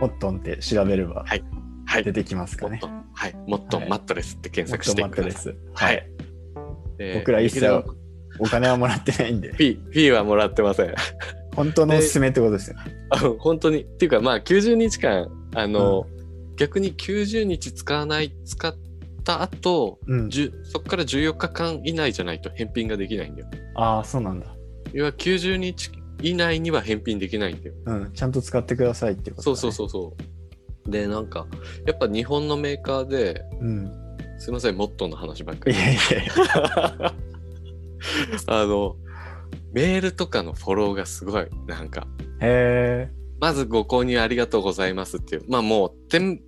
モットンって調べれば
はいはい。
出てきますかね。
はい。モットン
はい
マットレスって検索してください。は
はいい。
で
僕ら一切お金はもらってないんで、
P、P はもらってません。
本当のおすすめってことですよ。
本当に。っていうか、まあ、90日間、あの、逆に90日使わない、使った後、
うん。
そこから14日間以内じゃないと返品ができないんだよ。
ああ、そうなんだ。
要は90日以内には返品できないんだよ。
うん。ちゃんと使ってくださいってこと、
そうそうそうそう。で、なんか、やっぱ日本のメーカーで、
う。うん。
すいません、モットンの話ばっかり。
いやいやいや。
あの、メールとかのフォローがすごい、なんか、
へえ。
まずご購入ありがとうございますっていう、まあもうテン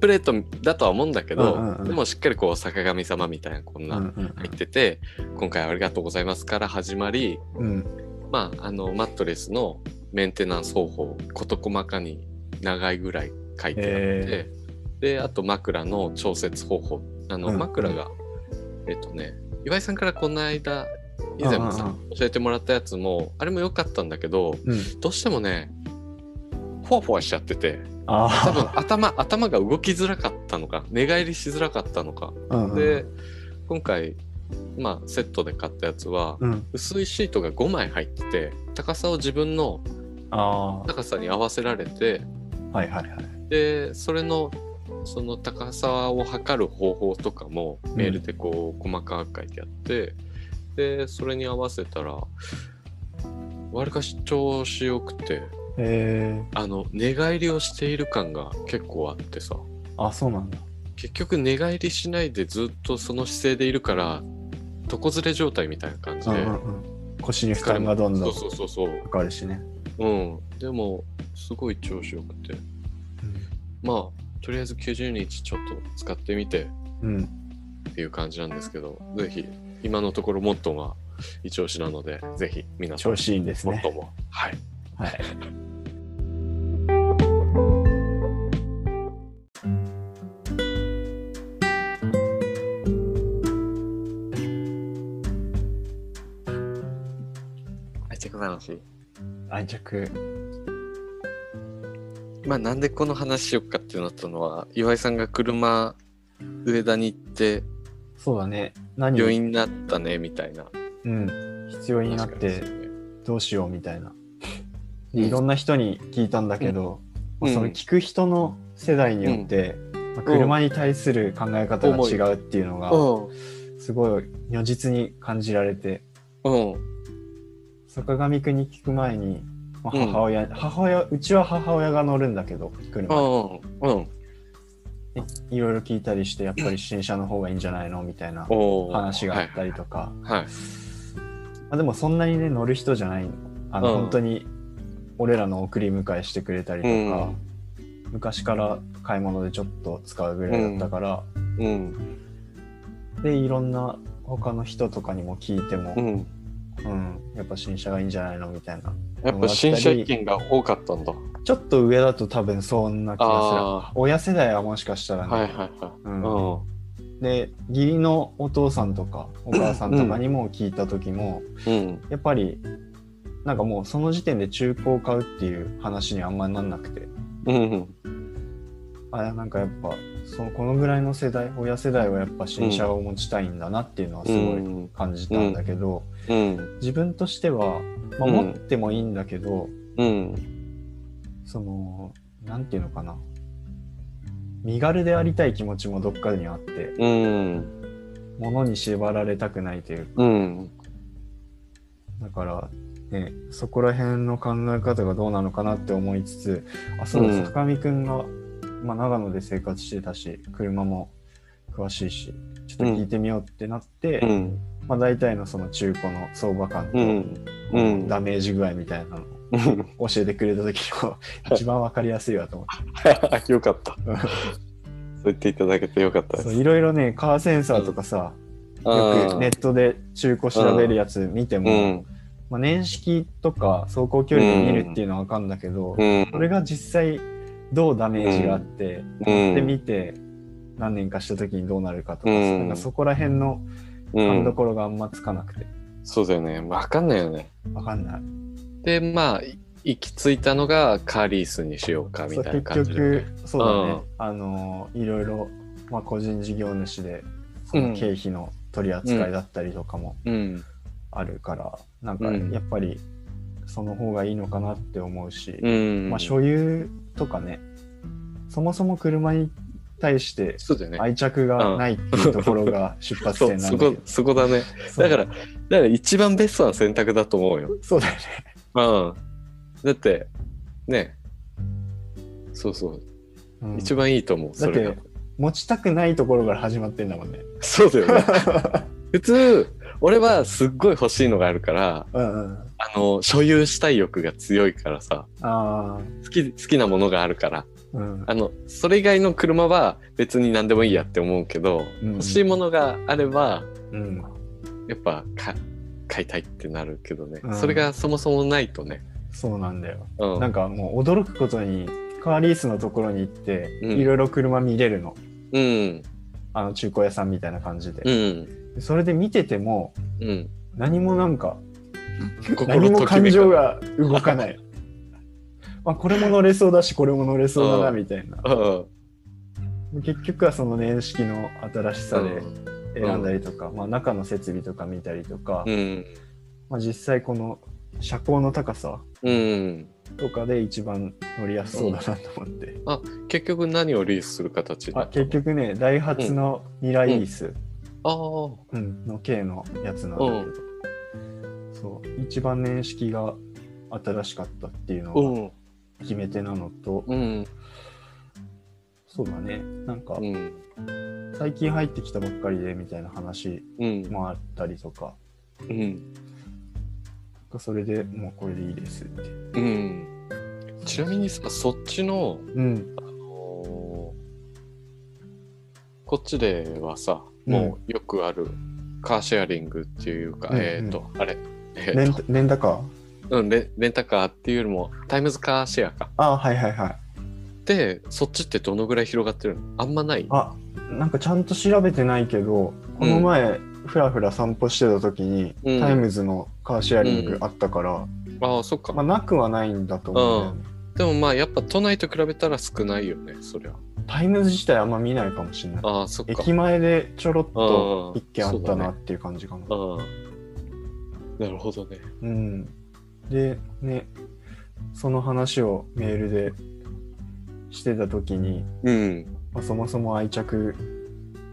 プレートだとは思うんだけど、
うんうんうん。
でもしっかりこう坂上様みたいなこん
う
なん
うん。
入ってて、今回はありがとうございますから始まり、
うん。
まああのマットレスのメンテナンス方法、事細かに長いぐらい書いてあって、
へ
で、あと枕の調節方法、あの
うん。
枕が、えっとね、岩井さんからこの間、以前もさ、教えてもらったやつも、あれも良かったんだけど、
うん。
どうしてもね、ふわふわしちゃってて、
あ
多分
あ。
頭、頭が動きづらかったのか、寝返りしづらかったのか。
うんうん
で、今回、まあ、セットで買ったやつは、
うん。
薄いシートが5枚入ってて、高さを自分の
あ
高さに合わせられて、
あ。はいはいはい。
で、それの、その高さを測る方法とかもメールでこう細かく書いてあって、で、それに合わせたら、わりかし調子よくて、
へえ。
あの、寝返りをしている感が結構あってさ、
あ、そうなんだ。
結局寝返りしないでずっとその姿勢でいるから、床ずれ状態みたいな感じで、
うんうんうん。腰に負担がどんどん
そうそうそうそう。
かかるしね。
うん。でも、すごい調子よくて。まあ、とりあえず90日ちょっと使ってみて
うん。
っていう感じなんですけど、ぜひ、今のところモットーが一押しなので、ぜひ皆さん、
調子いいんですね
モット。ーも。はい。
はい。
愛着話？
愛着。
まあ、なんでこの話しよっかってなったのは、岩井さんが車、上田に行って、
そうだね。何
病院になったね、みたいな。
うん。必要になってどうしようみたいな。
うん
でいろんな人に聞いたんだけど、まあその聞く人の世代によって、まあ車に対する考え方が違うっていうのが、すごい如実に感じられて、
うん。
坂上くんに聞く前に、まあ、
うん
母親、母親、うちは母親が乗るんだけど、車に
うん。うん。
いろいろ聞いたりして、やっぱり新車の方がいいんじゃないのみたいな話があったりとか、
はい。はい。
まあ、でもそんなにね、乗る人じゃないの。あの、
うん
本当に、俺らの送り迎えしてくれたりとか、昔から買い物でちょっと使うぐらいだったから、
うん。
で、いろんな他の人とかにも聞いても、
うん。
うん、やっぱ新車がいいんじゃないのみたいな。
やっぱ新車意見が多かったんだ。
ちょっと上だと多分そんな気がする。
あ
親世代はもしかしたら
あ。
ね。
はいはいはい。
うん
う
で、義理のお父さんとかお母さんとかにも聞いた時も、
ん。うん。
やっぱり、なんかもうその時点で中古を買うっていう話にあんまりなんなくて、
うん。
あなんかやっぱそのこのぐらいの世代親世代はやっぱ新車を持ちたいんだなっていうのはすごい感じたんだけど、
うん。
自分としては、まあ、
うん
持ってもいいんだけど、
うん。
そのなんていうのかな身軽でありたい気持ちもどっかにあって
うん。
物に縛られたくないというか
うん。
だからねそこら辺の考え方がどうなのかなって思いつつあそうだ、
うん
坂上くんが、まあ、長野で生活してたし車も詳しいしちょっと聞いてみようってなって、
うん。
まあ、大体のその中古の相場感と、
うん。うん。
ダメージ具合みたいなのを教えてくれた時の 一番わかりやすいわと思って。
よかった。そう言っていただけてよかったです。
いろいろねカーセンサーとかさ、よくネットで中古調べるやつ見ても、
うん。
まあ、年式とか走行距離で見るっていうのはわかんだけど、
うん。
それが実際どうダメージがあって、
うん
で見て何年かした時にどうなるかとか,、
うん
なんかそこら辺の
うん
勘ど。ころがあんまつかなくて
そうだよね。わかんないよね。
わかんない。
で、まあ、行き着いたのがカーリースにしようかみたいな感
結
じで。
局そうだね、
うん
あのいろいろ、まあ、個人事業主でその経費の取り扱いだったりとかも
うん。
あるから、なんか
うん
やっぱりその方がいいのかなって思うし、
うん。
まあ、所有とかねそもそも車に対して。愛着がないっていうところが 出発点なんだけど、
そこだね。だから、だから一番ベストな選択だと思うよ。
そうだよね
うん。だって、ね。そうそう。
うん
一番いいと思う、
だ
それが。
持ちたくないところから始まってんだもんね
そうだよね。普通、俺はすっごい欲しいのがあるから、
うんうん
あの、所有したい欲が強いからさ、
あ
好き、好きなものがあるから、
あうん。
あの、それ以外の車は別に何でもいいやって思うけど、
うん。
欲しいものがあれば、
うん。
やっぱか買いたいってなるけどね、
うん。
それがそもそもないとね。
そうなんだよ。
うん。
なんかもう驚くことにカーリースのところに行って
うん。
いろいろ車見れるの、
うん。
あの中古屋さんみたいな感じで、
うん。
それで見てても
うん。
何もなんか
心
何も感情が動かない。あこれも乗れそうだしこれも乗れそうだな
うん
みたいな。
うん。
結局はその年式の新しさで
うん。
選んだりとか、まあ、中の設備とか見たりとか、
うん。
まあ、実際この車高の高さ
うん。
とかで一番乗りやすそうだなと思って、
結局何をリースする形
あ結局ねダイハツのミライース、
ああ。
うん、の K のやつなんだけど、そう一番年式が新しかったっていうのが
うん。
決め手なのと、
うん。
そうだねなんか
うん。
最近入ってきたばっかりでみたいな話
うん。
もあったりとか
うん。
それでもうこれでいいですって。
うん。ちなみにさ、そっちの、
うん。
あのーこっちではさ、もうよくあるカーシェアリングっていうか、
うんうん
えっ、と、あれ、え
レンタレンタカー？
うんレ、レンタカーっていうよりも、タイムズカーシェアか。
あはいはいはい。
で、そっちってどのぐらい広がってるの？あんまない？
あなんかちゃんと調べてないけど、この前、ふらふら散歩してた時に、
うん
タイムズのカーシェアリングあったから、
ああ、そっか。
まあなくはないんだと思うね。
でもまあ、やっぱ都内と比べたら少ないよね、そりゃ。
タイムズ自体あんま見ないかもしれない。
ああ、そっか。
駅前でちょろっと
うん
一軒あったなっていう感じかな。
うん。なるほどね。
うん。で、ね、その話をメールでしてた時に、
うん。
まあ、そもそも愛着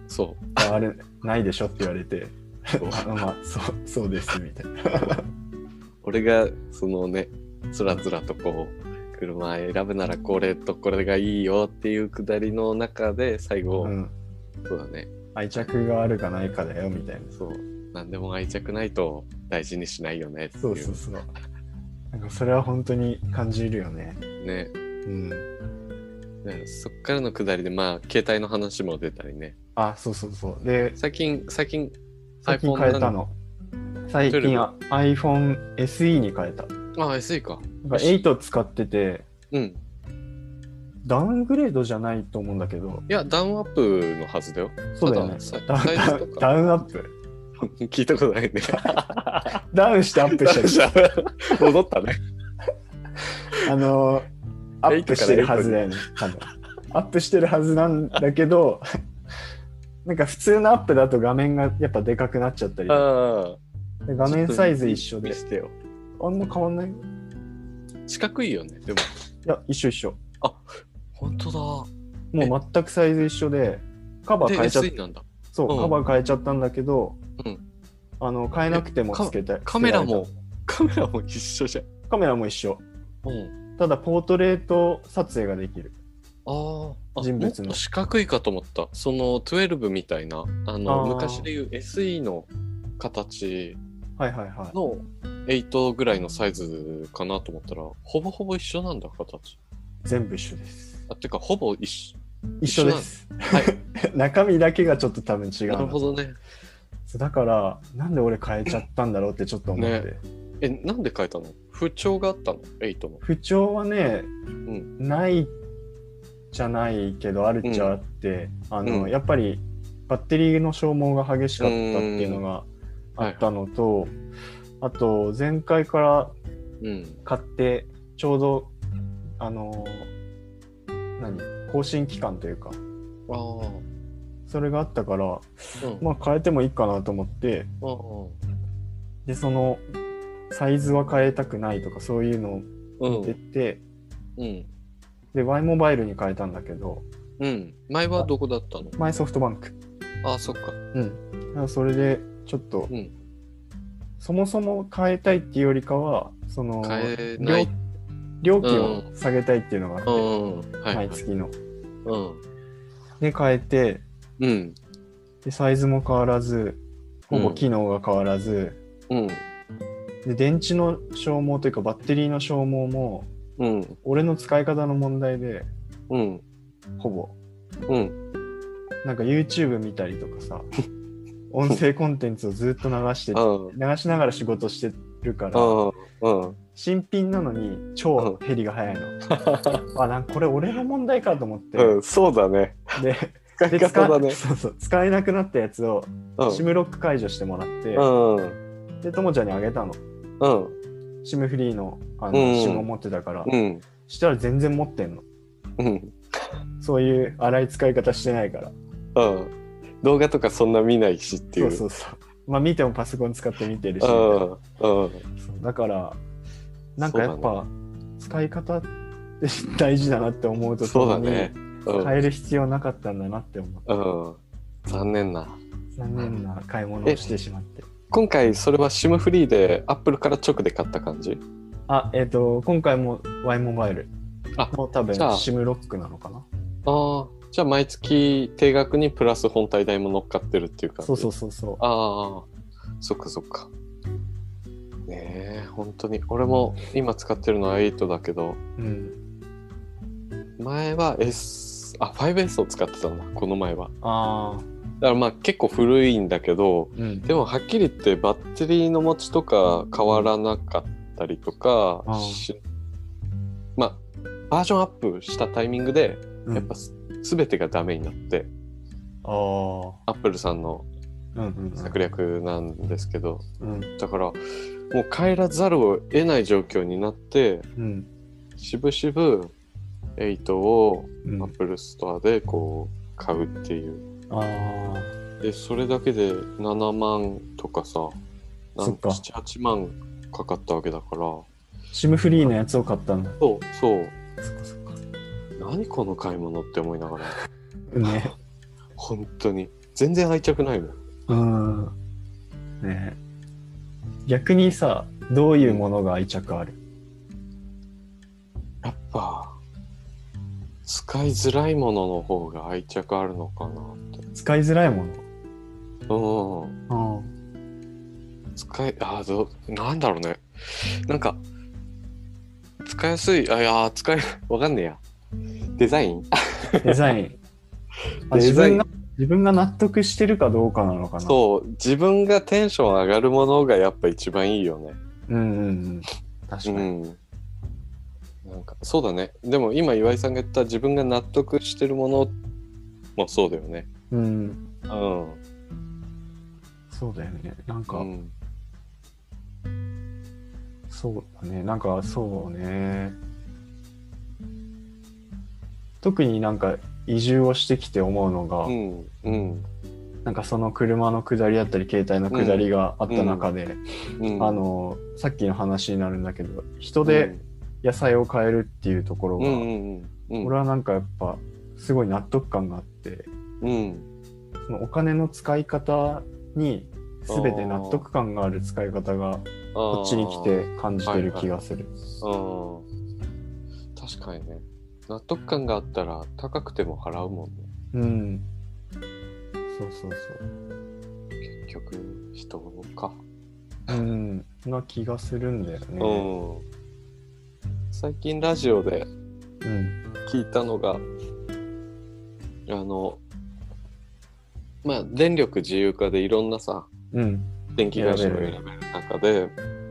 そう。
があるないでしょって言われて、
そう
あ まあ、そう、そうです、みたいな。
俺がそのねつらつらとこう車選ぶならこれとこれがいいよっていうくだりの中で最後、
うん。
そうだね
愛着があるかないかだよ、みたいな。
そう何でも愛着ないと大事にしないよねっていう。
そうそうそう。なんかそれは本当に感じるよね。
ね。
うん。
でそっからのくだりでまあ携帯の話も出たりね。
あ、そうそうそう。で、
最近最近
最近変えたの？最近は iPhone SE に変えた。
あ SE か。
なんか8使ってて、
うん。
ダウングレードじゃないと思うんだけど、
いやダウンアップのはずだよ。
そうだよね。ダウンアップ
聞いたことないね。
ダウンしてアップしてる。
戻ったね。
あのー、アップしてるはずだよね、多分。アップしてるはずなんだけど、なんか普通のアップだと画面がやっぱでかくなっちゃったり、
あ
で画面サイズ一緒で。あんま変わんない？い
四角いよねでも。
や、一緒一緒。
本当だ。
もう全くサイズ一緒で、カバー
で
変えちゃっ
だ
そう、
うん
カバー変えちゃったんだけど、
うん
あの変えなくてもつけたい。
カメラもカメラも一緒じゃん
カメラも一緒。
うん
ただ、ポートレート撮影ができる。
あーあ
人物の
四角いかと思ったその12みたいなあの昔でいう SE の形
はいはいはい。
の8ぐらいのサイズかなと思ったらほぼほぼ一緒なんだ形
全部一緒です。
あてかほぼ一緒
一緒です。
はい。
中身だけがちょっと多分違う
な
な
るほどね。
だから、なんで俺変えちゃったんだろうってちょっと思って。
ね。えなんで変えたの？不調があったの？8の。
不調はね、
ん。
ないじゃないけど、あるっちゃあって、あの、
うん。
やっぱりバッテリーの消耗が激しかったっていうのがあったのと、あと、前回から
うん。
買って、ちょうど、あのー何？更新期間というか、それがあったから、
うん。
まあ変えてもいいかなと思って、で、その、サイズは変えたくないとか、そういうのを
うん
出て、
うん。
で、Y モバイルに変えたんだけど、
うん。前はどこだったの？
前ソフトバンク。
ああそっか。
うん。それで、ちょっと、
うん。
そもそも変えたいっていうよりかは、その、
変えない
料料金を下げたいっていうのがあって、
うん。はいはい。
毎月の。
うん。
で、変えて、
うん。
で、サイズも変わらず、ほぼ機能が変わらず、
うん。
で、電池の消耗というか、バッテリーの消耗も、
うん。
俺の使い方の問題で、
うん。
ほぼ。
うん。
なんか YouTube 見たりとかさ、音声コンテンツをずっと流して、
うん。
流しながら仕事してるから、新品なのに超減りが早いの。あ、なんかこれ俺の問題かと思って、
うんそうだね。
で、
使い
で
方だね。
使そうそう使えなくなったやつを、
うん。
シムロック解除してもらって、
うん。
で、ともちゃんにあげたの。
うん。
シムフリーのあの、
うん。
を持ってたから、
うん。
したら全然持ってんの。
うん。
そういう荒い使い方してないから。
うん。動画とかそんな見ないしってい
そううそうそう。まあ見てもパソコン使って見てるし、
うん。うん。
だから、なんかやっぱ、使い方って 大事だなって思うと
そうだね。うん。
変える必要なかったんだなって思って、
うん。残念な。
残念な買い物をしてしまって。
今回それは SIM フリーで Apple から直で買った感じ？
あ、えっ、と、今回も Y モバイル
あ
の多分 SIM ロックなのかな。
ああじゃあ毎月定額にプラス本体代も乗っかってるっていう感じ？
そうそうそうそう。
ああそっかそっかねえ本当に俺も今使ってるのは8だけど
うん。
前は S あ 5S を使ってたんだこの前は
ああ。
だからまあ結構古いんだけど
うん。
でもはっきり言ってバッテリーの持ちとか変わらなかったりとかまあバージョンアップしたタイミングで
うん
やっぱす全てがダメになって。アップルさんの。策略なんですけど、
うん。
だからもう変えざるを得ない状況になって
うん。
しぶしぶ8を
うん。
アップルストアでこう買うっていう
ああ。
でそれだけで7万とかさなん
そっか
78万かかったわけだから
シムフリーのやつを買ったんだ。
そうそう。何この買い物って思いながら
ね。
本当に全然愛着ないもん
うん。ね逆にさ、どういうものが愛着ある？
やっぱ使いづらいものの方が愛着あるのかなって。
使いづらいも
うん。
のうん。
使いあどうなんだろうね。なんか使いやすいあいや使いわかんねえや。デザイン？
デザイン。あ
デザイン
自分が納得してるかどうかなのかな。
そう自分がテンション上がるものがやっぱ一番いいよね
う。うんうんうん。確か
う
に。
んなんかそうだねでも今岩井さんが言った自分が納得してるものもそうだよね
うん。
うん
そうだよね。なんか、
うん
そうだね。なんか、そうね。特になんか移住をしてきて思うのが、
うんうん。
なんかその車の下りだったり携帯の下りがあった中で、
うん
あのさっきの話になるんだけど人で野菜を買えるっていうところが、俺はなんかやっぱすごい納得感があって
うん。
そのお金の使い方に全て納得感がある使い方がこっちに来て感じてる気がする。
うん確かにね納得感があったら高くても払うもんね
うん。そうそう
結局人か
そう。うん。な気がするんだよね。
うん最近ラジオで
うん。
聞いたのがあのまあ電力自由化でいろんなさ
うん。
電気会社を選べる中で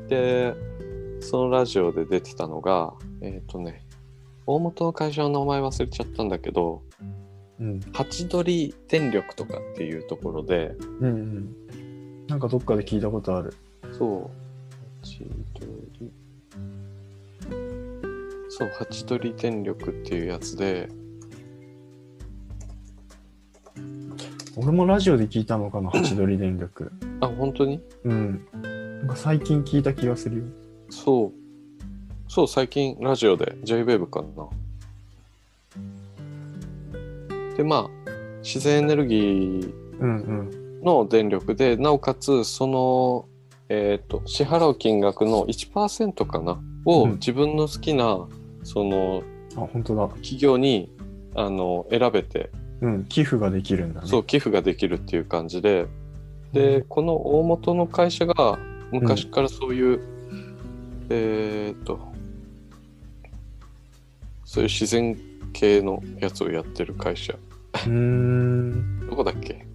でそのラジオで出てたのがえっ、とね大元の会社の名前忘れちゃったんだけど
うん。
ハチドリ電力とかっていうところで
うんうん。なんかどっかで聞いたことある。
そうハチドリそうハチドリ電力っていうやつで
俺もラジオで聞いたのかな、ハチドリ電力。
あ本当に？
うん。なんか最近聞いた気がするよ。
そうそう最近ラジオで JWAVE かなでまあ自然エネルギー
うんうん。
の電力でなおかつその、えー、と支払う金額の1%かなを
うん
自分の好きなその
あ、本当だ。
企業にあの選べて
うん。寄付ができるんだね。
そう寄付ができるっていう感じででこの大元の会社が昔からそういう、えっ、とそういう自然系のやつをやってる会社
うーん。
どこだっけ？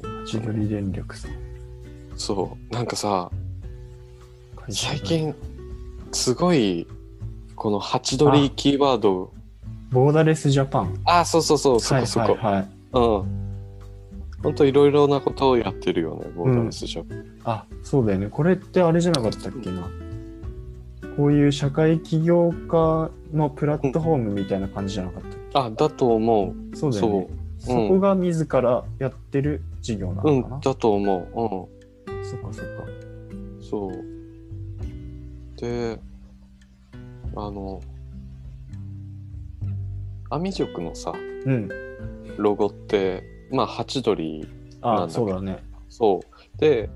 ハチドリ電力さん。
そうなんかさ最近すごいこのハチドリキーワード
ボーダレスジャパン。
あそうそうそうそこそこ、
はいはいはい。
うんほんといろいろなことをやってるよねボーダレスジャパン、
あ、そうだよね。これってあれじゃなかったっけな。こういう社会起業家のプラットフォームみたいな感じじゃなかったっ
あだと思う
け、そうだよね。
そ
そこが自らやってる事業な
うう
のかな？
んだと思ううん
そっかそっか。
そう。で、あの、アミ族のさ、
うん。
ロゴって、まあ、ハチドリ、なんだけ
そうだね。
そう。で、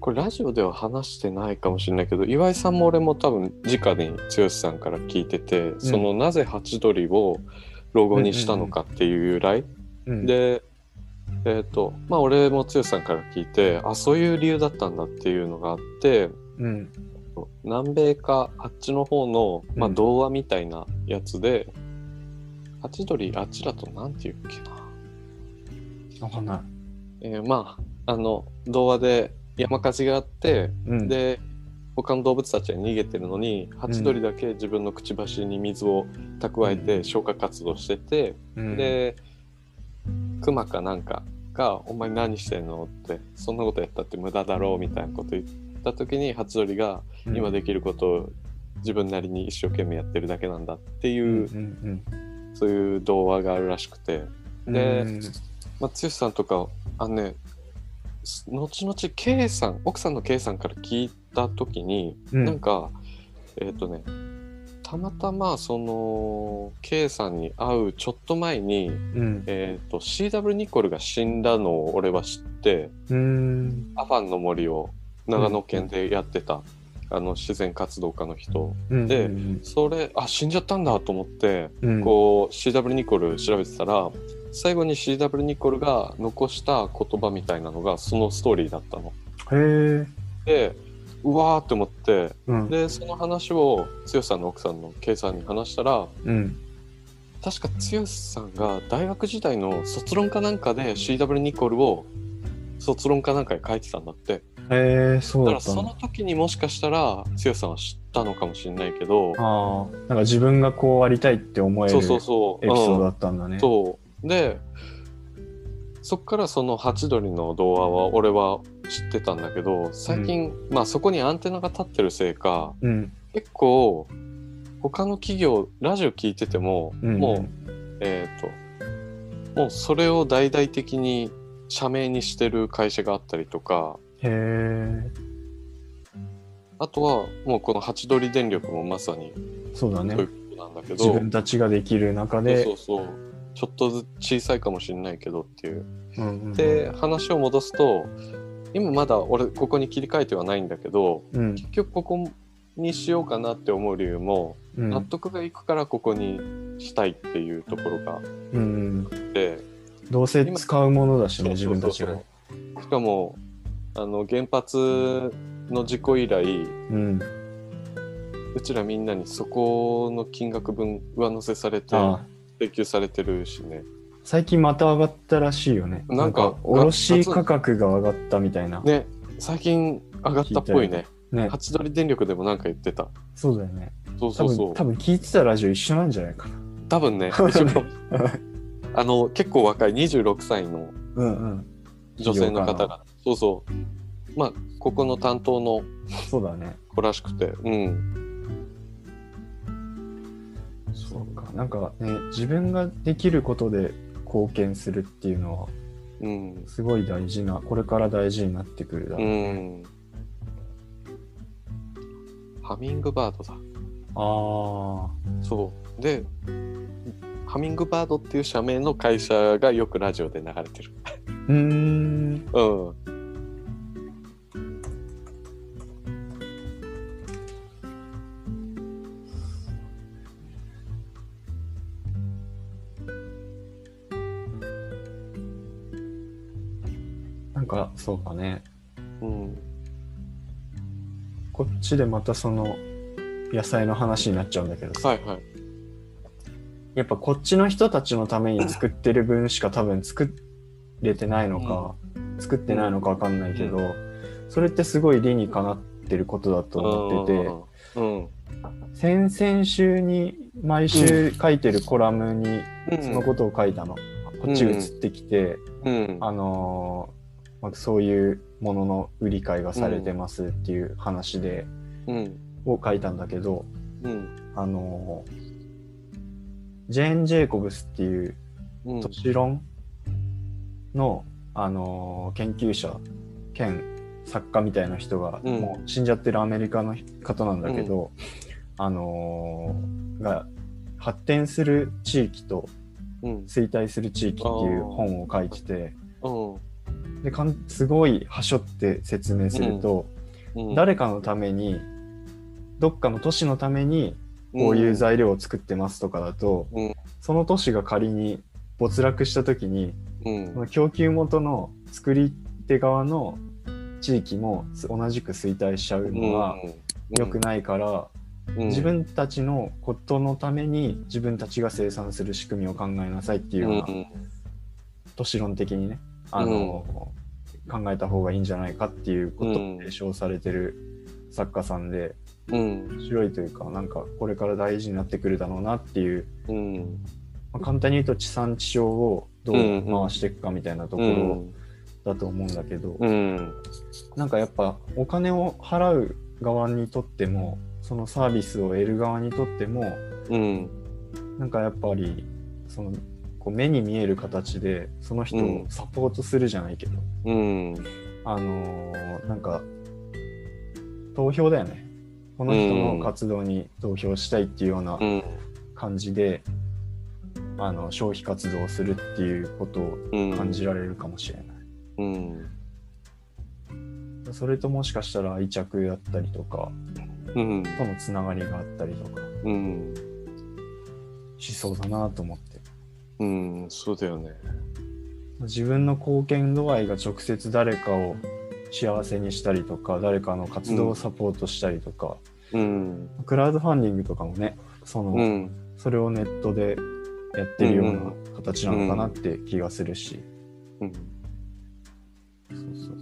これラジオでは話してないかもしれないけど、岩井さんも俺も多分直に剛さんから聞いてて、そのなぜハチドリをロゴにしたのかっていう由来、
うん。
で、えっ、とまあ俺も剛さんから聞いてあそういう理由だったんだっていうのがあって
うん。
南米かあっちの方の、まあ、
うん
童話みたいなやつで、ハチドリあっちだとなんていうっけな、
わかんない。
えーまああの童話で山火事があって、
うん。
で他の動物たちは逃げてるのにハチドリだけ自分のくちばしに水を蓄えて消火活動してて、
うん、
でクマかなんかが「お前何してんの?」って「そんなことやったって無駄だろう」みたいなこと言った時にハチドリが
うん。
今できることを自分なりに一生懸命やってるだけなんだっていう、
うん
そういう童話があるらしくて、
うん、
で
うん。
まあ、剛さんとかあのねす後々 K さん奥さんの K さんから聞いた時に、
うん
なんかえっ、とねたまたまその K さんに会うちょっと前に、
うん。
えー、と CW ニコルが死んだのを俺は知って
うん。
アファンの森を長野県でやってた、あの自然活動家の人
うん。
で
うん
それあ死んじゃったんだと思って、
うん、
こう CW ニコル調べてたら最後に CW ニコルが残した言葉みたいなのがそのストーリーだったの。
へえ。
でうわーって思って
うん。
でその話を剛さんの奥さんの K さんに話したら
うん。
確か剛さんが大学時代の卒論かなんかで CW ニコルを卒論かなんかで書いてたんだって
へえ、そう
だからその時にもしかしたら剛さんは知ったのかもしれないけど
ああ、なんか自分がこうありたいって思える
そう
エピ
そうそううん
ソードだったんだね。
そうでそっからそのハチドリの童話は俺は知ってたんだけど最近、まあそこにアンテナが立ってるせいか
うん。
結構他の企業ラジオ聞いてても、
うん
もうえっ、ともうそれを大々的に社名にしてる会社があったりとかあとはもうこのハチドリ電力もまさに
そうだね。
なんだけど、
自分たちができる中で。
そうそうそうちょっとずつ小さいかもしれないけどっていう
うんうん
で話を戻すと今まだ俺ここに切り替えてはないんだけど
うん。
結局ここにしようかなって思う理由も、
うん。
納得がいくからここにしたいっていうところがあ
うん。
って
どうせ使うものだしね、自分たちが。
しかもあの原発の事故以来
うん。
うちらみんなにそこの金額分上乗せされて
ああ、
請求されてるしね
最近また上がったらしいよね。
な
なんん
か
か、卸価格が上がったみたいな。
ね最近上がったっぽいね
ね
ハ。チドリ電力でもなんか言ってた
そうだよね。多
そうそうそう
分、多分聞いてたラジオ一緒なんじゃないかな。
多分ね一緒の あの結構若い26歳の
うんうん。
女性の方
起業家
がそうそうまあここの担当の
そうだね。
子らしくてうん
そうか。なんかね、自分ができることで貢献するっていうのは、
うん
すごい大事な、これから大事になってくるだろ
う
う。
んハミングバードだ
あ
そうでハミングバードっていう社名の会社がよくラジオで流れてる
あ。うーん。
うん
か、そうかね。
うん。
こっちでまたその、野菜の話になっちゃうんだけどさ。
はいはい。
やっぱこっちの人たちのために作ってる分しか多分作れてないのか、作ってないのかわかんないけど、それってすごい理にかなってることだと思ってて、
うん。
先々週に毎週書いてるコラムに
うん
そのことを書いたの。こっち移ってきて、
うん。
あのーまあ、そういうものの売り買いがされてますっていう話で、
うん。
を書いたんだけど、
うん。
あのージェーン・ジェイコブスっていう
うん。
都市論の、あのー研究者兼作家みたいな人が、
うん。
もう死んじゃってるアメリカの方なんだけど、あのーが発展する地域と
うん。
衰退する地域っていう本を書いてて
うん
でかんすごいはしょって説明すると、
うん。
誰かのためにどっかの都市のためにこういう材料を作ってますとかだと、
うん。
その都市が仮に没落した時に
うん。
その供給元の作り手側の地域も同じく衰退しちゃうのは良くないから、
うん。
自分たちのことのために自分たちが生産する仕組みを考えなさいっていうような、
うん。
都市論的にねあの、考えた方がいいんじゃないかっていうことを提唱されてる作家さんで、
うん。
面白いというかなんかこれから大事になってくるだろうなっていう、
うん。
まあ簡単に言うと地産地消をどう回していくかみたいなところだと思うんだけど、
うん。
なんかやっぱお金を払う側にとってもそのサービスを得る側にとっても
うん。
なんかやっぱりそのこう目に見える形でその人をサポートするじゃないけど、
うん。
あのーなんか投票だよね。この人の活動に投票したいっていうような
うん。
感じで、あの消費活動をするっていうことを
うん。
感じられるかもしれない。
うん。
それともしかしたら愛着だったりとか
うん。
とのつながりがあったりとか
うん。
しそうだなと思って
うんそうだよね。
自分の貢献度合いが直接誰かを幸せにしたりとか誰かの活動をサポートしたりとか、
うん。
クラウドファンディングとかもねその、
うん。
それをネットでやってるような形なのかなって気がするし、
うん。
そうそうそう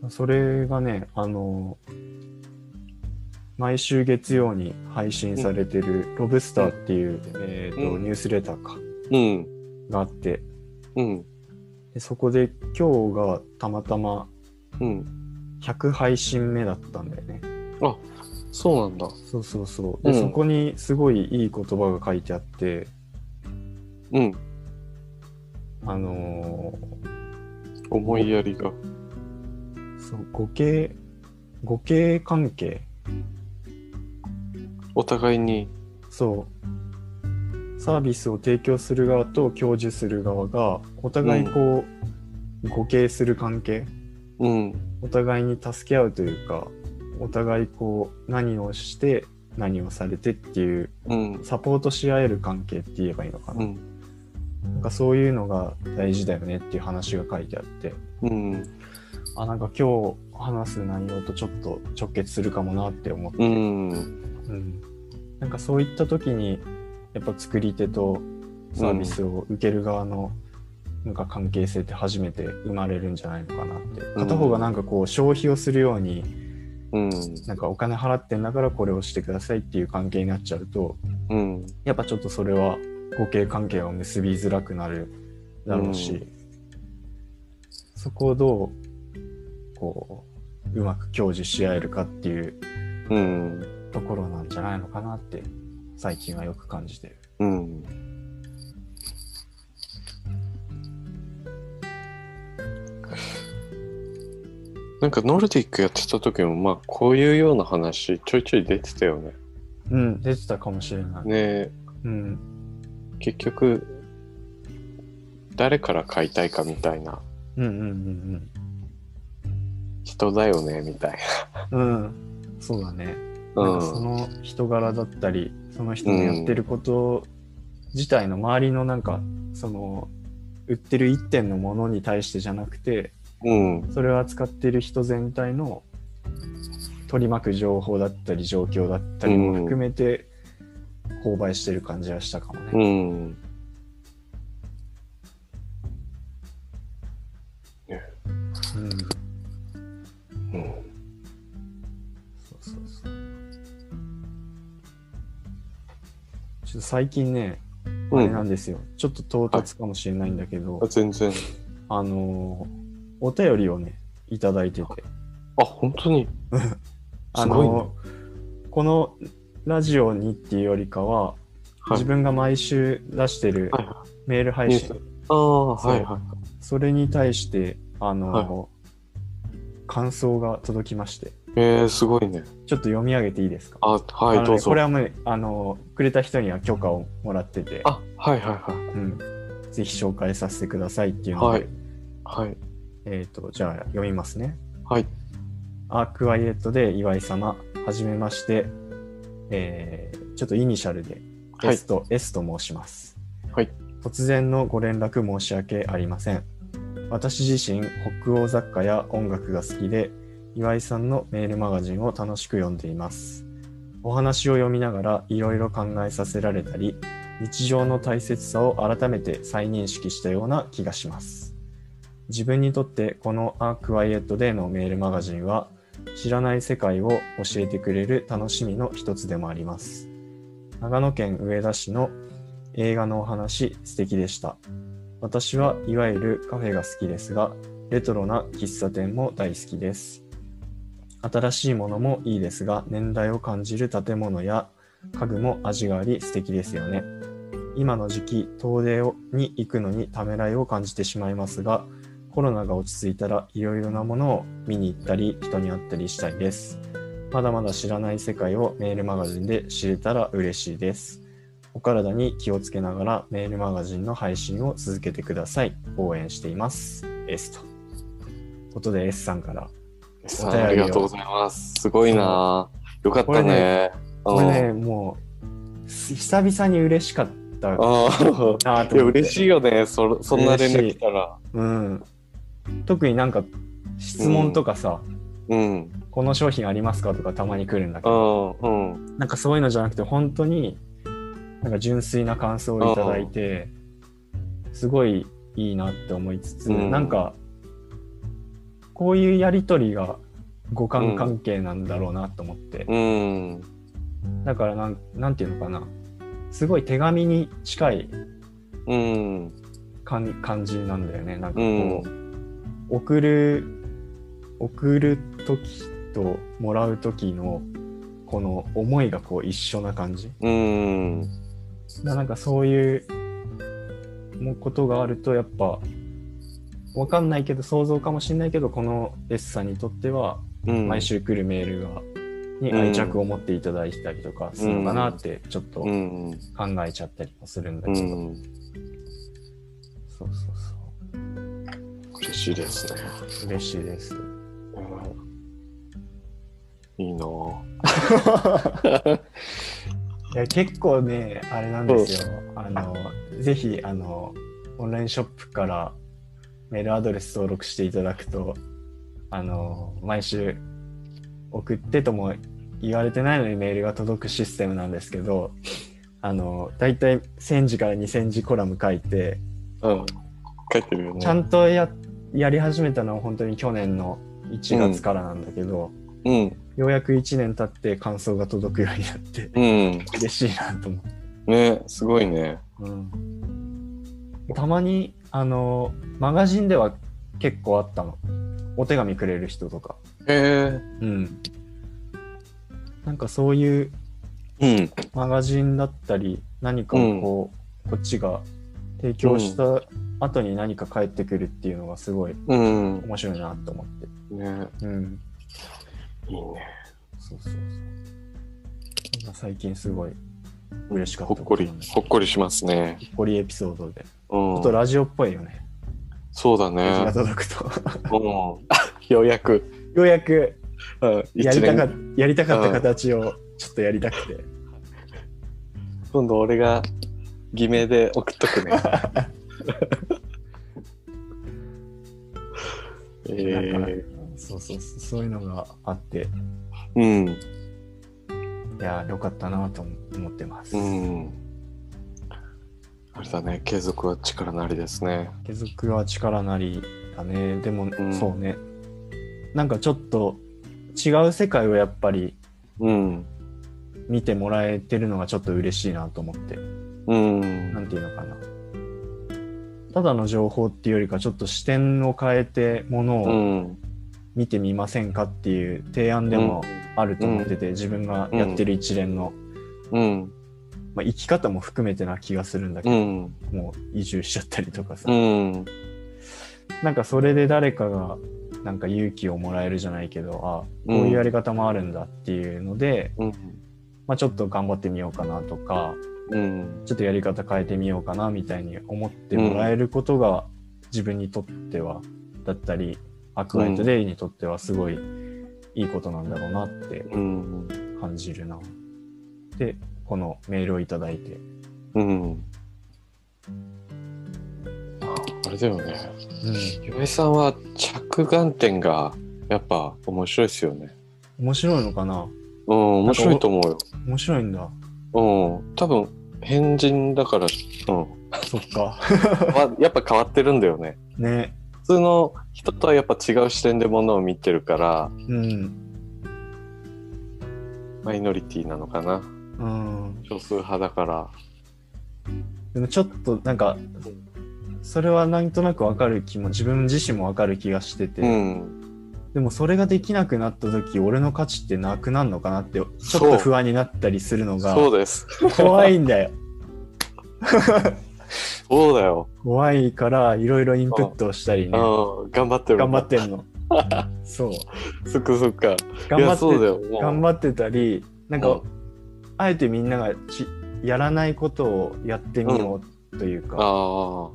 そう。
それがね、あの、毎週月曜に配信されてるロブスターっていう、えーと
うん。
ニュースレターか。
うん。
があって。
うん。
でそこで今日がたまたま
うん。
100配信目だったんだよね。
そうなんだ。
そうそうそう。で、
うん。
そこにすごいいい言葉が書いてあって、
うん。
あの
思いやりが。
ーそう互恵互恵関係
お互いに。
そう。サービスを提供する側と享受する側がお互いこう、互恵する関係。
うん。
お互いに助け合うというかお互いこう何をして何をされてっていう
うん。
サポートし合える関係って言えばいいのかな,、
うん。
なんかそういうのが大事だよねっていう話が書いてあって。
うん。
あなんか今日話す内容とちょっと直結するかもなって思って、
うん。
うんなんかそういった時にやっぱ作り手とサービスを受ける側のなんか関係性って初めて生まれるんじゃないのかなって。片方がなんかこう消費をするように
うん。
なんかお金払ってんだからこれをしてくださいっていう関係になっちゃうと
うん。
やっぱちょっとそれは合計関係を結びづらくなるだろうし、
うん。
そこをどうこううまく享受し合えるかっていう
うん
ところなんじゃないのかなって最近はよく感じてる。
うんなんかノルディックやってた時もまあこういうような話ちょいちょい出てたよね。
うん、出てたかもしれない。
ね
うん、
結局誰から買いたいかみたいな
うんうんうん
人だよねみたい
うん。うん、そうだね。んかその人柄だったり、その人のやってること自体の周りのなんか、その、売ってる一点のものに対してじゃなくて、
うん
それを扱ってる人全体の取り巻く情報だったり状況だったりも含めて購買してる感じはしたかもね。
うん
うん。ちょっと最近ね、あれなんですよ。ちょっと唐突かもしれないんだけど、
あ全然。
あのーお便りをね、いただいてて、
あ本当に？
あ
すごいね。
のーこのラジオにっていうよりかは、
はい。
自分が毎週出してる
はいは
メール配信、
ニュース。ああはいはい
それに対して、あのー
は
感想が届きまして、
えー、すごいね
ちょっと読み上げていいですか？
あは
あのね
いどうぞ
これはもう、あのーくれた人には許可をもらってて、
あはいはいはい
うん、ぜひ紹介させてくださいっていうので、
はいはい
えっ、と、じゃあ読みますね。
はい
アークワイエットで岩井様、はじめまして。えーちょっとイニシャルで
はい
S と、S と申します。
はい。
突然のご連絡申し訳ありません。私自身、北欧雑貨や音楽が好きで、岩井さんのメールマガジンを楽しく読んでいます。お話を読みながらいろいろ考えさせられたり、日常の大切さを改めて再認識したような気がします。自分にとってこの A Quiet Day のメールマガジンは知らない世界を教えてくれる楽しみの一つでもあります。長野県上田市の映画のお話素敵でした。私はいわゆるカフェが好きですが、レトロな喫茶店も大好きです。新しいものもいいですが、年代を感じる建物や家具も味があり素敵ですよね。今の時期、遠出に行くのにためらいを感じてしまいますが、コロナが落ち着いたらいろいろなものを見に行ったり、人に会ったりしたいです。まだまだ知らない世界をメールマガジンで知れたら嬉しいです。お体に気をつけながらメールマガジンの配信を続けてください。応援しています。S と。ことで S さんから。
ありがとうございます。すごいなよかったね。
これね、もう、す久々に嬉しかったな。と。
いや、嬉しいよね。そそんな連絡来たら。
うん。特になんか質問とかさ、
うん。
この商品ありますかとかたまに来るんだけ
う
ど、
ん。うん。
なんかそういうのじゃなくて本当になんか純粋な感想をいただいて、すごいいいなって思いつつ、
うん
なんかこういうやりとりが互換関係なんだろうなと思って、
うん。
だからなんなんていうのかなすごい手紙に近い
うん。
感感じなんだよねなんかこう、送る送る時ともらう時のこの思いがこう一緒な感じ
うん。
だなんかそういうことがあるとやっぱわかんないけど想像かもしれないけどこの S さんにとっては
うん。
毎週来るメールが、に愛着を持っていただいたりとかするのかなってちょっと考
うん。
えちゃったりもするんだ
う
けど、
ん。
そうそうそ
嬉しいですね。
う嬉しいです。
いいなぁ
いや結構ねあれなんですよあのぜひあのオンラインショップからメールアドレス登録していただくとあの毎週送ってとも言われてないのにメールが届くシステムなんですけどあのだいたい1000字から2000字コラム書いて
うん。書いてるよね。
ちゃんとややり始めたのは本当に去年の1月からなんだけど、
うん。
ようやく1年経って感想が届くようになって
うん。
嬉しいなと思って。
ね、すごいね。
うんたまにあのマガジンでは結構あったのお手紙くれる人とか
へえ。
うんなんかそういう
うん。
マガジンだったり何かをこう、こっちが提供した後に何か返ってくるっていうのがすごい
うん。
面白いなと思って
ね、
うん
いいね。
そうそうそうなんか最近すごい嬉しかった
ほっこりほっこりしますね。
ほっこりエピソードでち
うん
ょっと。ラジオっぽいよね、
そうだ
メールが
ね。
届くと
うん。ようやく、
ようやく
うん、一
やりたか
年。
やりたかった形をちょっとやりたくて。
今度俺が偽名で送っとくね。えー、
そうそうそう、そういうのがあって、
うん。
いや、よかったなと思ってます。
うん。あれだね、継続は力なりですね。
継続は力なりだね。でも、
ん
そうね。なんかちょっと違う世界をやっぱり
うん。
見てもらえてるのがちょっと嬉しいなと思って。
うん。
なんていうのかな。ただの情報っていうよりか、ちょっと視点を変えてもの
う
を
ん。
見てみませんかっていう提案でもあると思ってて、自分がやってる一連の、
うん。
まあ、生き方も含めてな気がするんだけど、
うん。
もう移住しちゃったりとかさ、
うん。
なんかそれで誰かがなんか勇気をもらえるじゃないけどあこういうやり方もあるんだっていうので、
うん。
まあ、ちょっと頑張ってみようかなとか
うん。
ちょっとやり方変えてみようかなみたいに思ってもらえることが自分にとってはだったりアクアイトデイにとってはすごいいいことなんだろうなって
うん。
感じるな。で、このメールをいただいて。
うん。ああれだよね。
うん。
さんは着眼点がやっぱ面白いですよね。
面白いのかな？
うん、面白いと思うよ。
面白いんだ。
うん。多分、変人だから、うん。
そっか。
まやっぱ変わってるんだよね。
ね。
普通の人とはやっぱ違う視点でものを見てるから、
うん。
マイノリティなのかな。
うん。
少数派だから。
でもちょっとなんか、それはなんとなくわかる気も、自分自身もわかる気がしてて、
うん。
でもそれができなくなった時、俺の価値ってなくなるのかなって、ちょっと不安になったりするのが
そうです。
怖いんだよ。
そうだよ。
怖いから、いろいろインプットをしたりね、
うん。頑張ってる。
頑張ってんの。そう。
そっかそっか。
頑張って、頑張ってたり、なんか、
うん
あえてみんながちやらないことをやってみようというか、
あ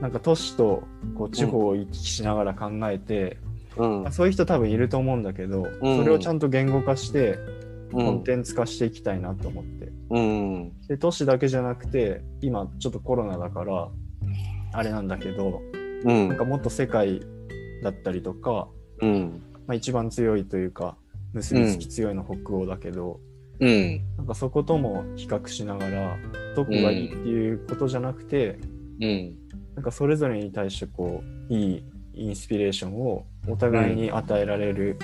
なんか都市とこう地方を行き来しながら考えて、
あ。うん。
そういう人多分いると思うんだけど、
うん
それをちゃんと言語化して、
うん。
コンテンツ化していきたいなと思って。
うん。
で、都市だけじゃなくて、今ちょっとコロナだから、あれなんだけど、
うん。
なんかもっと世界だったりとか、
うん。
まあ、一番強いというか、結びつき強いの北欧だけど、
うん。
なんかそことも比較しながら、どこがいいっていうことじゃなくて、
うん。
なんかそれぞれに対してこう、いいインスピレーションをお互いに与えられる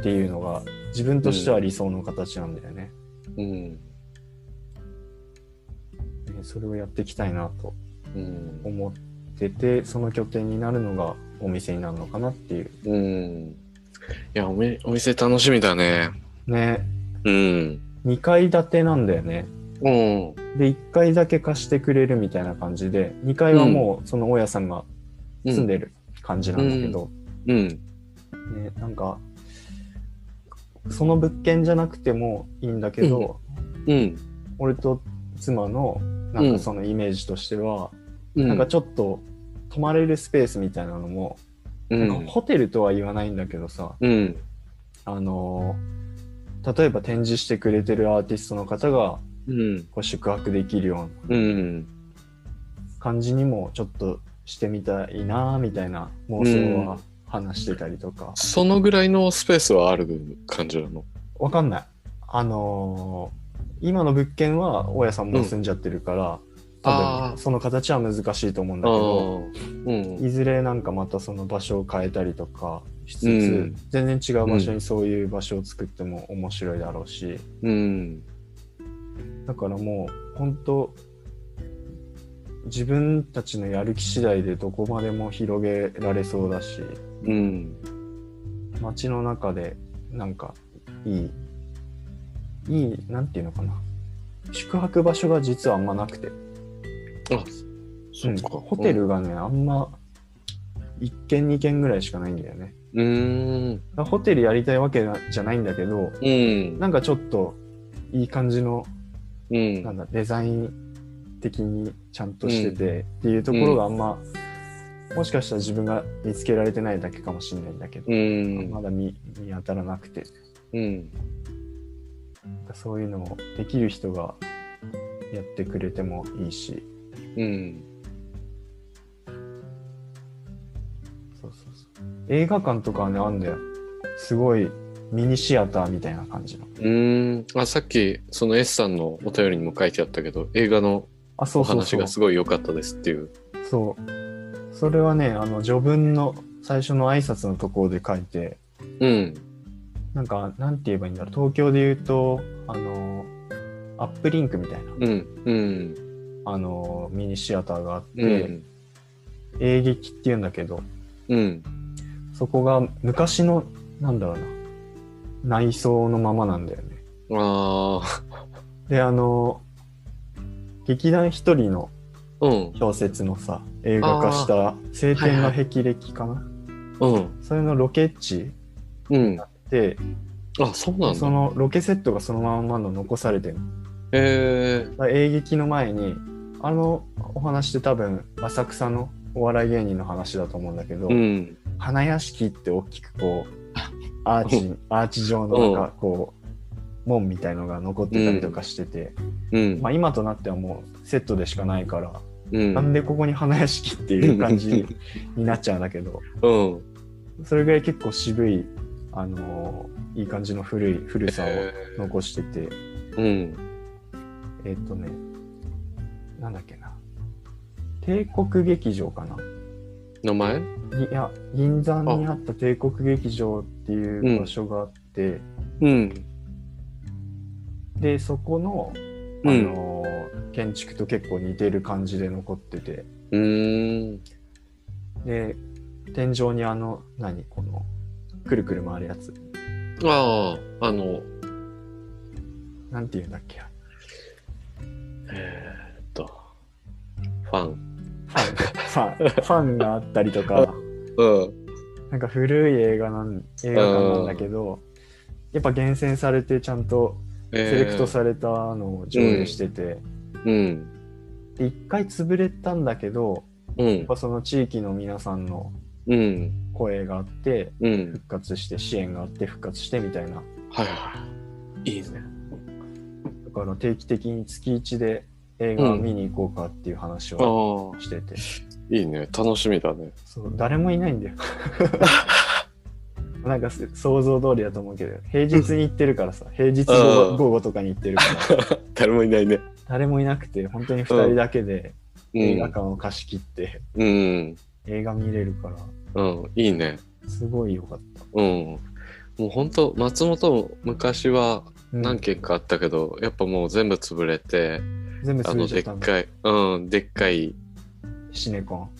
っていうのが、自分としては理想の形なんだよね。
うん。
ねそれをやっていきたいなと
うん。
思ってて、その拠点になるのがお店になるのかなっていう。
うん。いや、おみお店楽しみだね。
ね、
うん。
2階建てなんだよね。
うん。
で、1階だけ貸してくれるみたいな感じで、2階はもうその大家さんが住んでる感じなんだけど、
うん。
ね、なんか、その物件じゃなくてもいいんだけど、
うん。
俺と妻のなんかそのイメージとしては、
うん。
なんかちょっと泊まれるスペースみたいなのも、
うん。
なんかホテルとは言わないんだけどさ、
うん。
あのー例えば展示してくれてるアーティストの方が
うん。
こう宿泊できるような
うん。
感じにもちょっとしてみたいなみたいな妄想は話してたりとか、
そのぐらいのスペースはある感じなの？
わかんない。あのー今の物件は大家さんも住んじゃってるから、多
あー
分その形は難しいと思うんだけど、
うん。
いずれなんかまたその場所を変えたりとかしつつ、
うん
全然違う場所にそういう場所を作っても面白いだろうし、
うん。
だからもう本当自分たちのやる気次第でどこまでも広げられそうだし
うん。
街の中でなんかいいいいなんていうのかな宿泊場所が実はあんまなくて、
あ、そっか。
ホテルがね、あんま1軒2軒ぐらいしかないんだよね
うん。
ホテルやりたいわけじゃないんだけど
うん。
なんかちょっといい感じの
うん
なんだデザイン的にちゃんとしてて、っていうところがあんま、もしかしたら自分が見つけられてないだけかもしれないんだけど、
うん。
まだ見見当たらなくて
うん。
そういうのをできる人がやってくれてもいいし
うん。
映画館とかはねあんだよすごいミニシアターみたいな感じの
うん。あ、さっき、その S さんのお便りにも書いてあったけど、映画の
あそ
お話がすごい良かったですっていう。
そうそれはねあの序文の最初の挨拶のところで書いて
うん。
なんか、なんて言えばいいんだろう。東京で言うと、あの、アップリンクみたいな、
うん。うん。
あの、ミニシアターがあって、
うん。
映劇って言うんだけど、
うん。
そこが昔の、なんだろうな、内装のままなんだよね。
あ
で、あの、劇団一人の。小説のさ、映画化した晴天の霹靂かな、
うん。
それのロケ地
うん。
で、
あ、そうなんだ。
そのロケセットがそのままの残されてるの。
へえ
だから映劇の前にあのお話って多分浅草のお笑い芸人の話だと思うんだけど、
うん。
花屋敷って大きくこうアーチアーチ状のなんかこう門みたいのが残ってたりとかしてて、
うん。
まあ今となってはもうセットでしかないから、
うん。
なんでここに花屋敷っていう感じになっちゃうんだけど、
うん。
それぐらい結構渋い、あのーいい感じの古い古さ
へ
を残してて、
うん。
えっ、とね、なんだっけな。帝国劇場かな？
名前？
いや、銀座にあった帝国劇場っていう場所があって、
うん。
で、そこの、あ
うん。
建築と結構似てる感じで残ってて、
うーん。
で、天井にあの、何？この、くるくる回るやつ。
ああ、あの、
なんて言うんだっけ？
えーっと、ファン。
ファン、があったりとか、
うん。
なんか古い映画なん、映画館なんだけど、やっぱ厳選されてちゃんとセレクトされたのを上映してて、
うん。
で一回潰れたんだけど、
うん
やっ。ぱその地域の皆さんの
うん。
声があって、
うん。
復活して、支援があって復活してみたいな。
はいはい。いいね。
だから定期的に月1で映画見に行こうかっていう話をしてて、
いいね。楽しみだね。
そう誰もいないんだよ。なんかす想像通りだと思うけど、平日に行ってるからさ、平日午
うん
後午後とかに行ってるから、
誰もいないね。
誰もいなくて、本当に2人だけで
うん。
映画館を貸し切って
うん。
映画見れるから、
うん。いいね。
すごい良かった。
うん。もう本当松本も昔は
うん
何軒かあったけど、やっぱもう全部潰れて、
全部
あの、
潰れちゃっんだ。
でったかい、うん、でっかい、
シネコン。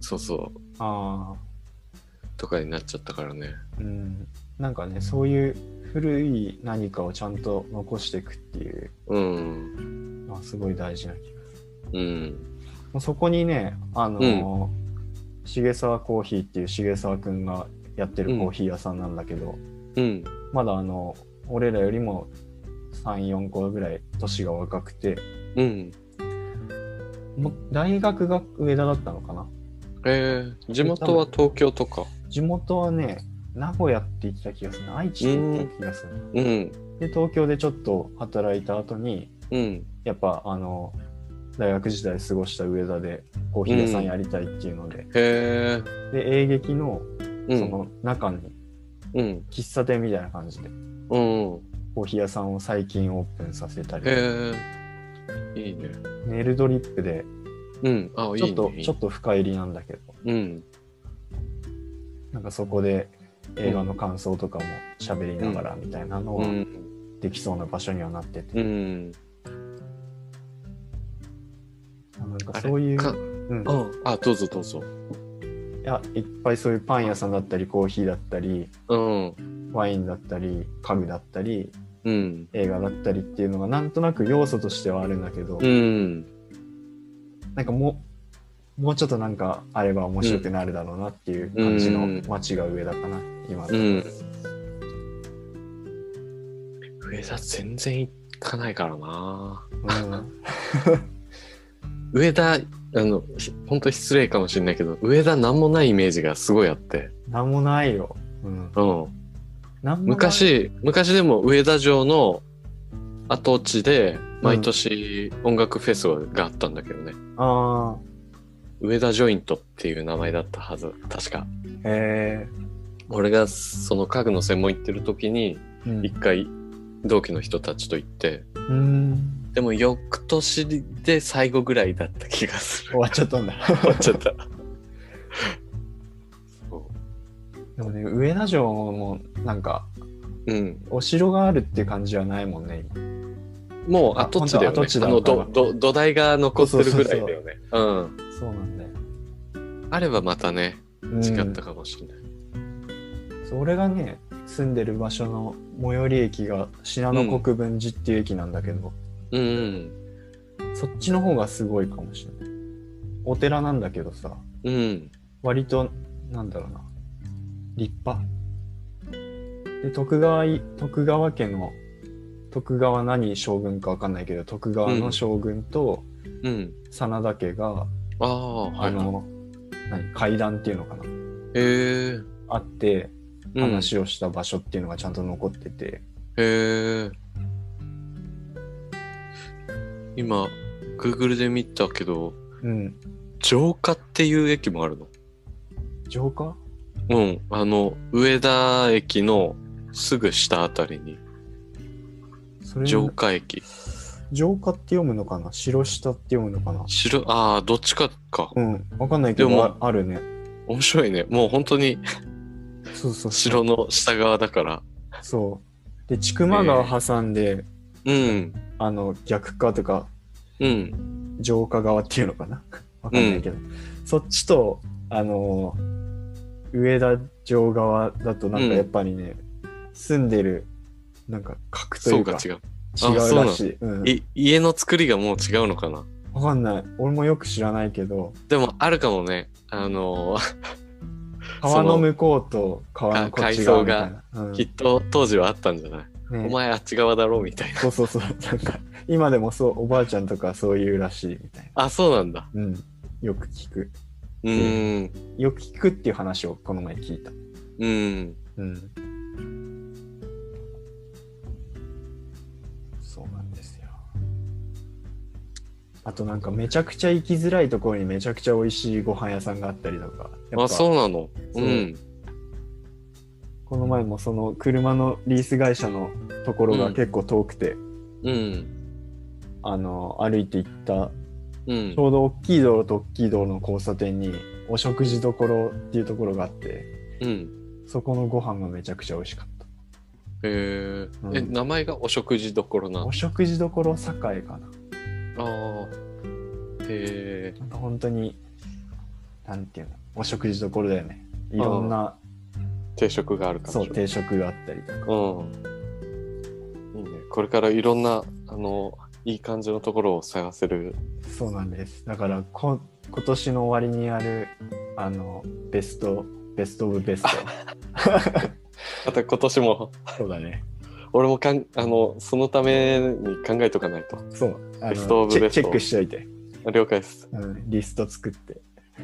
そうそう、
ああ、
とかになっちゃったからね。
うん。なんかね、そういう古い何かをちゃんと残していくっていう
うん。
のはすごい大事な気がする。
うん。
もうそこにね、あのー重沢コーヒーっていう重沢くんがやってるコーヒー屋さんなんだけど、
うん。
まだあの、俺らよりも3、4個ぐらい年が若くて、
うん。
大学が上田だったのかな？
えー、地元は東京とか。
地元はね、名古屋って言ってた気がするな。愛知って言ってた気がするな。
うん。
で、東京でちょっと働いた後に、
うん。
やっぱあの、大学時代過ごした上田でコーヒー屋さんやりたいっていうので、
へえ。
で、演劇の
うん。
その中に
うん。
喫茶店みたいな感じで、
うん。
コーヒー屋さんを最近オープンさせたり、
へえ。いいね。
ネルドリップで、
うん。あ、いいね。
ちょっと、
いい
ちょっと深入りなんだけど、
うん。
なんかそこで映画の感想とかも喋りながらみたいなのは
うん。
できそうな場所にはなってて、
うん。
なんかそういう、
か
うん、
うん。あ、どうぞどうぞ。
いや、いっぱいそういうパン屋さんだったり、コーヒーだったり、
うん。
ワインだったり、家具だったり、
うん。
映画だったりっていうのがなんとなく要素としてはあるんだけど、
うん。
なんかもう、もうちょっとなんかあれば面白くなるだろうなっていう感じの
うん
街が上だかな、今だと。
うん。上田全然行かないからな。
うん
上田、あの、ひ本当失礼かもしれないけど、上田なんもないイメージがすごいあって。
なんもないよ。うん。
うん。昔、昔でも上田城の跡地で、毎年音楽フェスがあったんだけどね。
あ
上田ジョイントっていう名前だったはず、確か。
あ、へ
俺がその家具の専門行ってる時に、一回同期の人たちと行って、
うん。
でも翌年で最後ぐらいだった気がする。
終わっちゃったんだ。
終わっちゃった。そ
でもね、上田城もなんか、
ううん。
お城があるって感じはないもんね。
もう跡地だよね。
あ
のどど土台が残ってるぐらいだよね。うん。
そうなんだよ。
あればまたね、
うん
違ったかもしれない。
そう俺がね、住んでる場所の最寄り駅が信濃国分寺っていう駅なんだけど、
うん。
そっちの方がすごいかもしれない。お寺なんだけどさ、
うん。
割と、なんだろうな、立派。で、徳川い、徳川家の、徳川何将軍かわかんないけど、徳川の将軍と
うん。
真田家が、
ああ、
の、何、階段っていうのかな、
へえ。
あって、
うん
話をした場所っていうのがちゃんと残ってて、
へえ。今、Google で見たけど、
うん。
浄化っていう駅もあるの？
浄化
うん。あの、上田駅のすぐ下あたりに、
それ
浄化駅。
浄化って読むのかな？白下って読むのかな？
白、ああ、どっちかか。
うん。わかんないけ
でも
ど、ああるね。
面白いね。もう本当に
そうそう。
城の下側だから。
そう。で、千曲川挟んで、
うん。
あの、逆化とか、
うん。
浄化側っていうのかな？わかんないけど、そっちと、あのー上田城側だとなんかやっぱりね、住んでる、なんか格というか
そうか違う。
違うらしい。うん
い家の作りがもう違うのかな？
わかんない。俺もよく知らないけど、
でもあるかもね。あのー
川の向こうと川のこっち側みたいな。うん
きっと当時はあったんじゃない、
ね
お前あっち側だろみたいな。
そうそうそう。なんか、今でもそう、おばあちゃんとかそういうらしいみたいな。
あ、そうなんだ。
うん。よく聞く。
うーん。
よく聞くっていう話をこの前聞いた。
うん。
うん。そうなんですよ。あとなんかめちゃくちゃ行きづらいところにめちゃくちゃ美味しいご飯屋さんがあったりとか。
あ、
ぱ
そうなの？
そううんこの前もその車のリース会社のところが結構遠くて、
うん。
あの歩いて行った
うん
ち。ょうど大きい道路と大きい道路の交差点にお食事どころっていうところがあって
うん。
そこのご飯がめちゃくちゃ美味しかった
えー
うん
え、名前がお食事どころなの
お食事どころ栄かな
ああ。へえ
なんか本当になんていうのお食事どころだよねいろんな
定食がある感じ。
そう定食があったりとか
うん。いいね。これからいろんな、あの、いい感じのところを探せる。
そうなんです。だからこ今年の終わりにやるあのベストベストオブベスト
また今年も、
そうだね。
俺もかん、あの、そのために考えとかないと。
そう。あ
ベストオブベスト
チェックしといて、
了解です。
うん、リスト作って。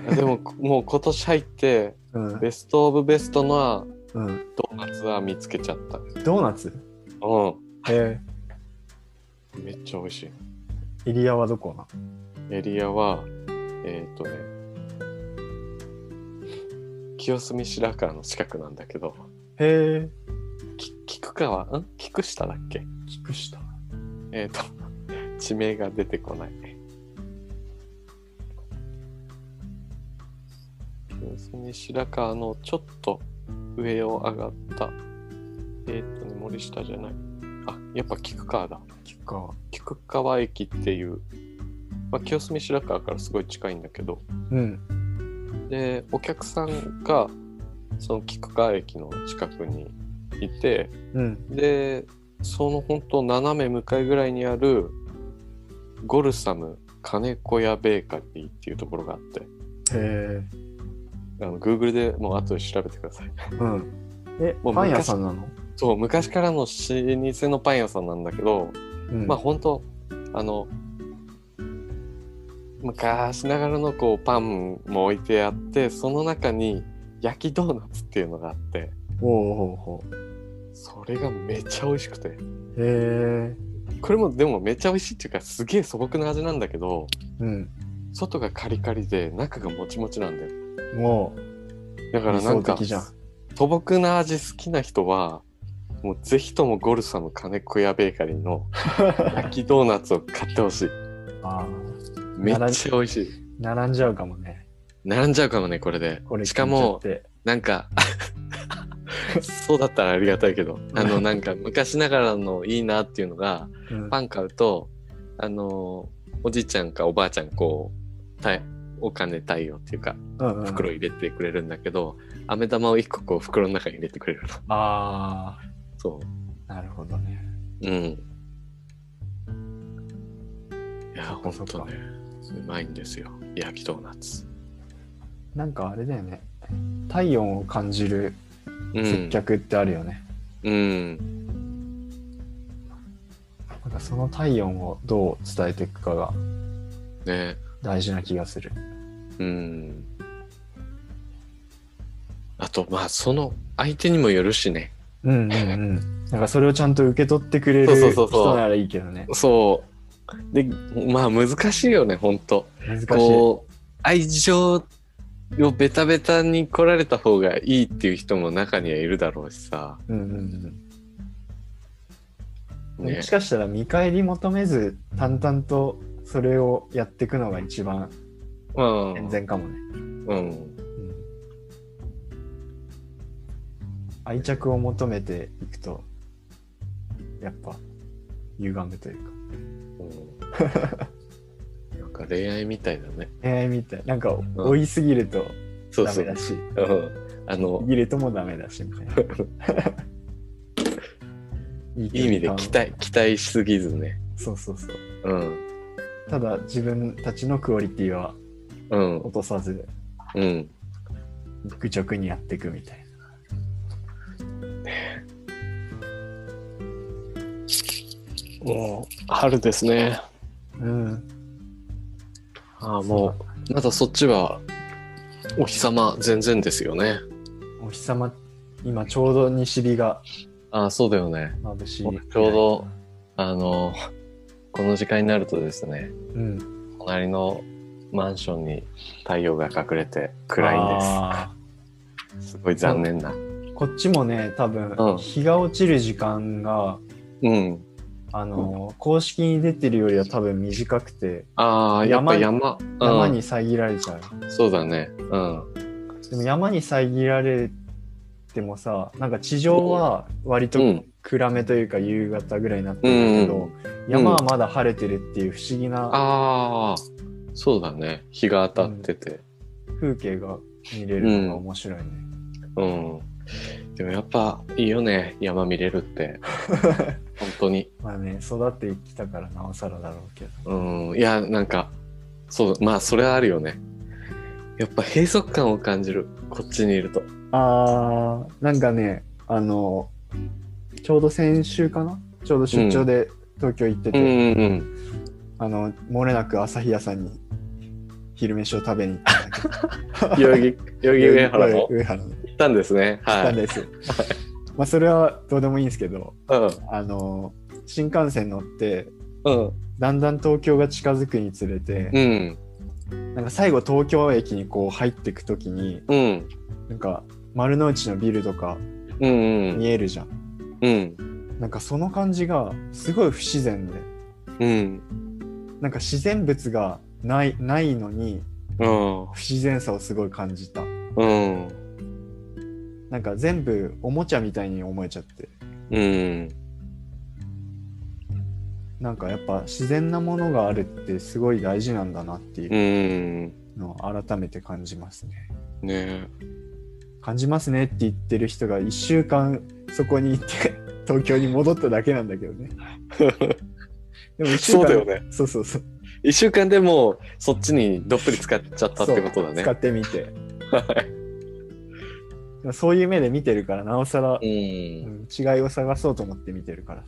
あでも、もう今年入って、
うん、
ベストオブベストの
うん、
ドーナツは見つけちゃった。
ドーナツ？
う
え。
ん。めっちゃ美味しい。
ー、エリアはどこな
エリアは、えっ、とね、清澄白河の近くなんだけど、
へえ。
き菊川、ん？菊下だっけ？
聞くした
えっ、と、地名が出てこない。清澄白河のちょっと上を上がった、えっ、とね、森下じゃない。あ、やっぱ菊川だ。
聞くか
菊川駅っていう、まあ、清澄白河からすごい近いんだけど、
うん。
で、お客さんがその菊川駅の近くにいて、
うん。
で、その本当斜め向かいぐらいにあるゴルサム金子屋ベーカリーっていうところがあって、
へえ
あの Google でもう後で調べてください。
うん。え
もう
パン屋さんなの、
そう、昔からの老舗のパン屋さんなんだけど、
うん、
まあ本当あの昔ながらのこうパンも置いてあってその中に焼きドーナツっていうのがあって
おおほうほう
それがめっちゃ美味しくて。
へえ
これもでもめっちゃ美味しいっていうかすげえ素朴な味なんだけど
うん。
外がカリカリで中がもちもちなんだよ。
も
だからなんか素朴な味好きな人はもうぜひともゴルサム金子屋ベーカリーの焼きドーナツを買ってほしい。
あ
めっちゃ美味しい。
ー並んじゃうかもね。
並んじゃうかもねこれで。
これ
しかもなんかそうだったらありがたいけど。あのなんか昔ながらのいいなっていうのが
うん。
パン買うとあのおじいちゃんかおばあちゃんこうたお金対応っていうか
うんうん。
袋入れてくれるんだけど飴玉を一個こう袋の中に入れてくれるの。
あ
そ
あなるほどね。
ううん。いやほんとねうまいんですよ。焼きドーナツ。
なんかあれだよね。体温を感じる
うん。
接客ってあるよね、
うん。
なんかその体温をどう伝えていくかが
ね。
大事な気がする。
うん。あとまあその相手にもよるしね
うんうんうんなんかそれをちゃんと受け取ってくれる人ならいいけどね
そで、まあ難しいよね、ほんと。
難しい。
こう、愛情をベタベタに来られた方がいいっていう人も中にはいるだろうしさ。
うんうんうん。
ね
もしかしたら見返り求めず淡々とそれをやっていくのが一番
うん。
健全かもね。
うん。
うん愛着を求めていくとやっぱ歪むというか
うんなんか恋愛みたいだね。
恋愛みたいなんか追いすぎると。ダメだし
うん。あの
るともダメだしみたいな いい
意味で期待、期待しすぎずね。
そうそうそう
うん。
ただ自分たちのクオリティは
うん。
落とさず
うん。
愚直にやっていくみたいな
もう、春ですね。
うん
ああ、もう、まだそっちは、お日様全然ですよね。
お日様今ちょうど西日が
ああ、そうだよね。
眩しい
ちょうどあの、この時間になるとですね、
うん
隣のマンションに太陽が隠れて暗いん
あ
です。すごい残念な。
ーこっちもね多分、
うん
日が落ちる時間が
うん。
あのー公式に出てるよりは多分短くて
ああ、やっぱ
山
山。
山に遮られちゃう、
うん。そうだね。うん。
でも山に遮られてもさなんか地上は割と
うん
暗めというか夕方ぐらいになってるんだけど、山はまだ晴れてるっていう不思議な
ああ、そうだね。日が当たってて。
風景が見れるのが面白いね。
うん。でもやっぱいいよね。山見れるって。本当に。
まあね育ってきたからなおさらだろうけど。
うん。いや、なんか、そう、まあそれはあるよね。やっぱ閉塞感を感じる。こっちにいると。
あーなんかねあのちょうど先週かな？ちょうど出張で東京行ってて、
うんうん
あの漏れなく朝日屋さんに昼飯を食べに行ったんだけ
うん。代々木、上原の？
上原の
たんですね。はい。
んです。まあそれはどうでもいいんですけど
うん。
あの新幹線乗って
うん。
だんだん東京が近づくにつれて、
うん。
なんか最後東京駅にこう入っていく時に
うん。
なんか丸の内のビルとか
うん。うん。
見えるじゃん、
うん。
なんかその感じがすごい不自然で
うん。
なんか自然物がないないのに
うん。
不自然さをすごい感じた
うん。
なんか全部おもちゃみたいに思えちゃって
うん。
なんかやっぱ自然なものがあるってすごい大事なんだなっていう
うん。
のを改めて感じますね
ね
感じますねって言ってる人が1週間そこにいて東京に戻っただけなんだけどね でも一週間
そうだよね
そうそうそう
一週間でもうそっちにどっぷり使っちゃったってことだね。
使ってみて
はい
でもそういう目で見てるからなおさら、
うん。
うん違いを探そうと思って見てるから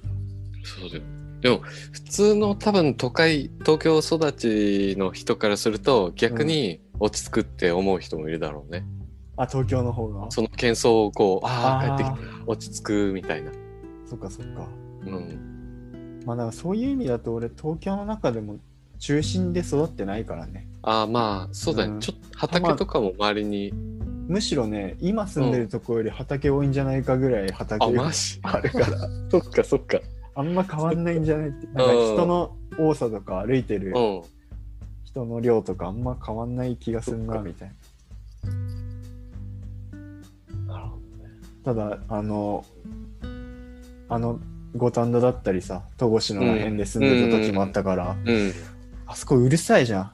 そうだよ。でも普通の多分都会東京育ちの人からすると逆に落ち着くって思う人もいるだろうね。
あ東京の方が？
その喧騒をこうああ帰ってき
て
て落ち着くみたいな。
そっかそっか
うん。
まあだからそういう意味だと俺東京の中でも中心で育ってないからね
ああまあそうだね、
うん
ちょっと畑とかも周りに。
むしろね今住んでるところより畑多いんじゃないかぐらい畑
あ
があるから
そっかそっか。
あんま変わんないんじゃないってなんか人の多さとか歩いてる
うん。
人の量とかあんま変わんない気がするなみたいな
なるほ
ただあのあの五反田だったりさ戸越のら辺で住んでた時もあったから、
ど。うん。
あそこうるさいじゃん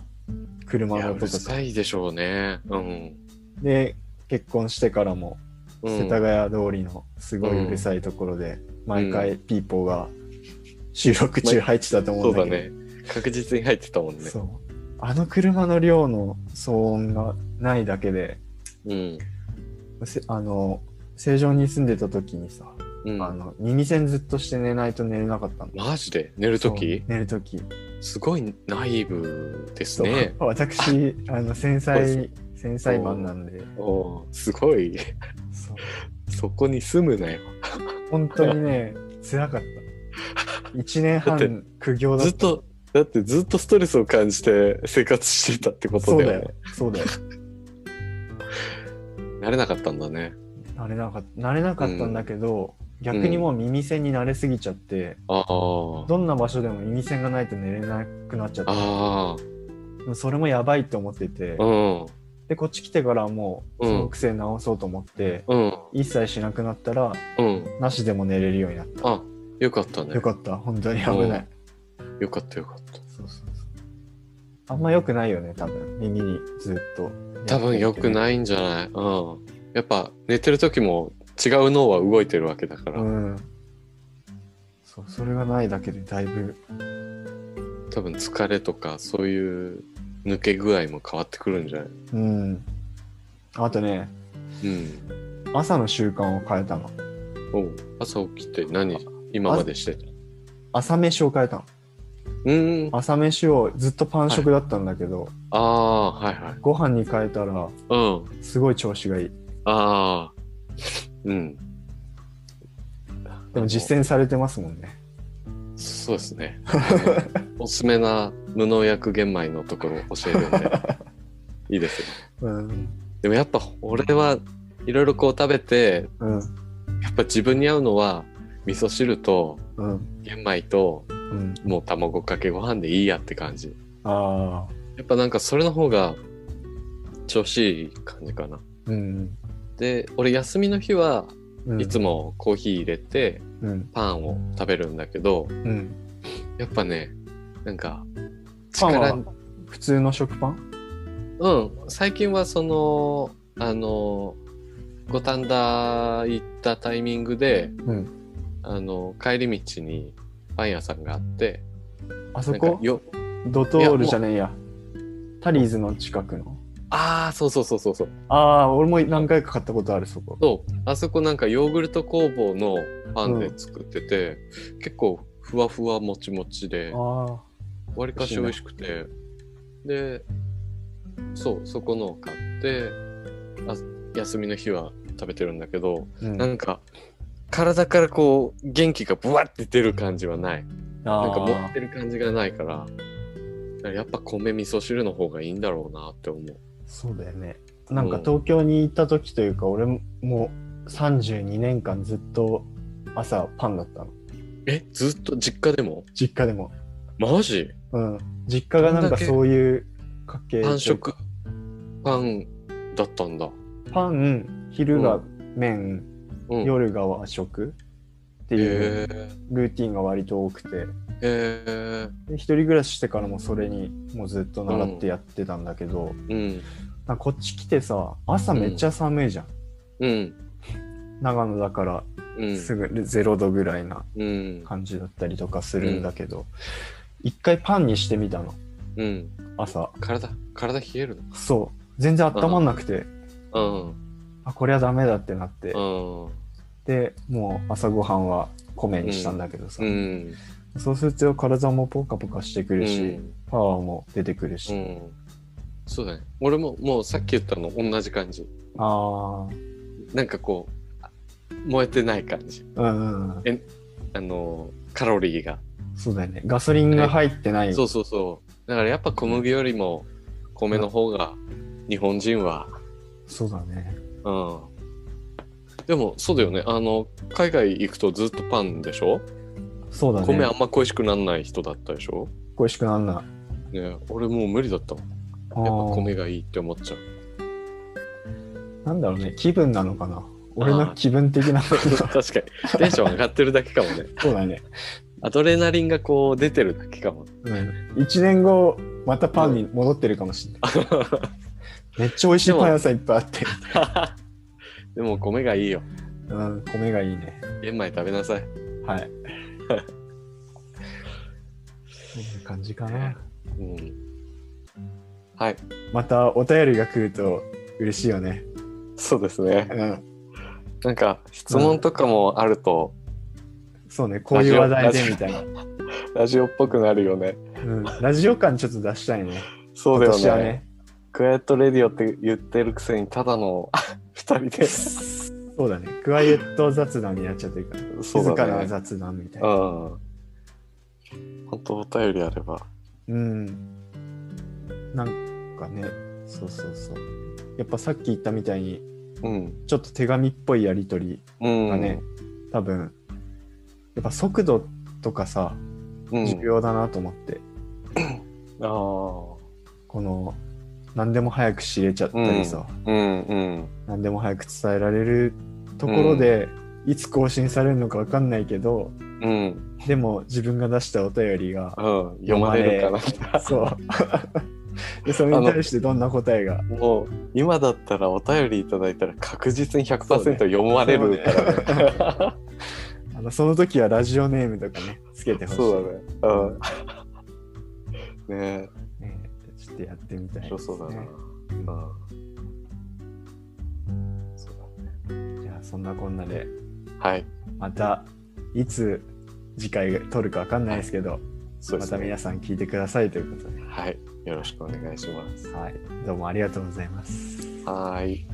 車の音とか
さいでしょうね。うん。
で結婚してからも
うん。
世田谷通りのすごいうるさいところで、毎回ピーポーが収録中入ってたと思
そううん
だけど、
だね。確実に入ってたもんね。
そう。あの車の量の騒音がないだけで
うん。
せあの正常に住んでた時にさ、
うん、
あの耳栓ずっとして寝ないと寝れなかったんだ
マジで？寝るとき
そう寝る時。
すごいナイーブです
そう。
ね。
私あの 繊細繊細マンなんで
おーすごい。
そ
こに住むなよ。
本当にね辛かった1年半苦行だっ
ずったと、だってずっとストレスを感じて生活してたってこと
そうだ
だよね
よ。そうだよ。
慣れなかったんだね。
慣れなかった、慣れなかったんだけど、逆にもう耳栓に慣れすぎちゃって、
ああ。
どんな場所でも耳栓がないと寝れなくなっちゃって、それもやばいって思ってて
あ。、うん。
で、こっち来てからはもう、
うん
その癖直そうと思って、
うん。
一切しなくなったら、
うん。
なしでも寝れるようになった。
あ、よかったね。
よかった、本当に危ない。
よかったよかった。
そうそうそう。あんま良くないよね、多分。耳にずっと。
多分良く
い。
ないんじゃない？うん。やっぱ寝てる時も違う脳は動いてるわけだから、
うん。そう、それがないだけでだいぶ、
多分疲れとかそういう抜け具合も変わってくるんじゃない？
うん。あとね、
うん。
朝の習慣を変えたの。
おう朝起きて何？今までしてた？
朝飯を変えたの。
うん。
朝飯をずっとパン食だったんだけど、
ああ、はいはい。
ご飯に変えたら、
うん。
すごい調子がいい。
ああ。うん。
でも実践されてますもんね。
そうですね。おすすめな無農薬玄米のところを教えるんで、いいですよ。
うん。
でもやっぱ俺はいろいろこう食べて、
うん。
やっぱ自分に合うのは味噌汁と
うん。
玄米と
うん。
もう卵かけご飯でいいやって感じ。
ああ。
やっぱなんかそれの方が調子いい感じかな。
うん。
で、俺休みの日は
うん。
いつもコーヒー入れて
うん。
パンを食べるんだけど、
うん。
やっぱね、なんか
パンは
力、
普通の食パン？
うん、最近はその、あの、五反田行ったタイミングで、
うん。
あの、帰り道にパン屋さんがあって、
あそこ？ドトールじゃねえや。タリーズの近くの？
ああ、そうそうそうそうそう。
ああ、俺も何回か買ったことある、そこ。
そう、あそこなんかヨーグルト工房のパンで作ってて、結構ふわふわもちもちで、
あ
わりかし美味しくて、で、そう、そこのを買って、あ休みの日は食べてるんだけど、
あ。うん。
なんか、体からこう、元気がブワって出る感じはない。
あ
なんか持
ー
ってる感じがないからやっぱ米味噌汁の方がいいんだろうなって思う。
そうだよね。なんか東京に行った時というか、俺ももう32年間ずっと朝パンだったの。
え、ずっと実家でも？
実家でも。
マジ？
うん。実家がなんかそういう家系
パン食パンだったんだ。
パン、昼が麺、
うん。
夜が和食っていう。ルーティンが割と多くて、
へえ。
で一人暮らししてからもそれにもうずっと習ってやってたんだけど、
うん。
なんかこっち来てさ、朝めっちゃ寒いじゃん。
うん。
長野だから
うん。
すぐ0度ぐらいな
うん。
感じだったりとかするんだけど、一回パンにしてみたの、
うん。
朝。
体、体冷える
そう。全然温まんなくて、
のうん。
あ、これはダメだってなって、
うん。
で、もう朝ごはんは米にしたんだけどさ、
うん。
そうすると体もポカポカしてくるし、
うん
パワーも出てくるし、
うん。そうだね。俺ももうさっき言ったの同じ感じ。
あ
なんかこう、燃えてない感じ。
あ、うんうんうん。
あの、カロリーが。
そうだよね。ガソリンが入ってない。
そうそうそう。だからやっぱ小麦よりも米の方が日本人は、
そうだね。
うん。でもそうだよね。あの、海外行くとずっとパンでしょ？
そうだね。
米あんま恋しくならない人だったでしょ？
恋しくなんない。
ね俺もう無理だったもん。
あ
やっぱ
ー
米がいいって思っちゃう。
なんだろうね。気分なのかな。俺の気分的な。
確かに。テンション上がってるだけかもね。
そうだね。
アドレナリンがこう出てるだけかも。
うん。一年後、またパンに戻ってるかもしれない。めっちゃ美味しいパン屋さんいっぱいあって。
でも米がいいよ。
うん、米がいいね。
玄米食べなさい。
はい。そんな感じかな。
うん。はい。
またお便りが来ると嬉しいよね。
そうですね。
うん。
なんか質問とかもあると、
そうね、こういう話題でみたいな。
ラジオ っぽくなるよね。
うん。ラジオ感ちょっと出したいね。
そうだよね。
ね。
クワイエットレディオって言ってるくせにただの 二人で。
そうだね。クワイエット雑談になっちゃってるから。
そう
静かな。雑談みたい
うん。
な。
本当お便りあれば
うん。なんかね、そうそうそう。やっぱさっき言ったみたいに、
うん。
ちょっと手紙っぽいやり取り
うん。
がね、多分、やっぱ速度とかさ、
うん。
重要だなと思って、
ああ。
この、何でも早く知れちゃったりさ、
うんうん。
何でも早く伝えられるところで、いつ更新されるのか分かんないけど、
うん。
でも自分が出したお便りが、
うん。読まれるかな。
そう。で、それに対してどんな答えが？
もう今だったらお便りいただいたら確実に100%読まれるからね。
あのその時はラジオネームとかね、つけてほしい。
そうだね。うん。ねえ、
ねちょっとやってみたい、
面白そうだな。
ね
うん。そうだね。
じゃあ、そんなこんなで、
はい。
また、いつ次回撮るか分かんないですけど、ますた
そうでね。
皆さん聞いてくださいということで、
はい。よろしくお願いします。
はい。どうもありがとうございます。
はい。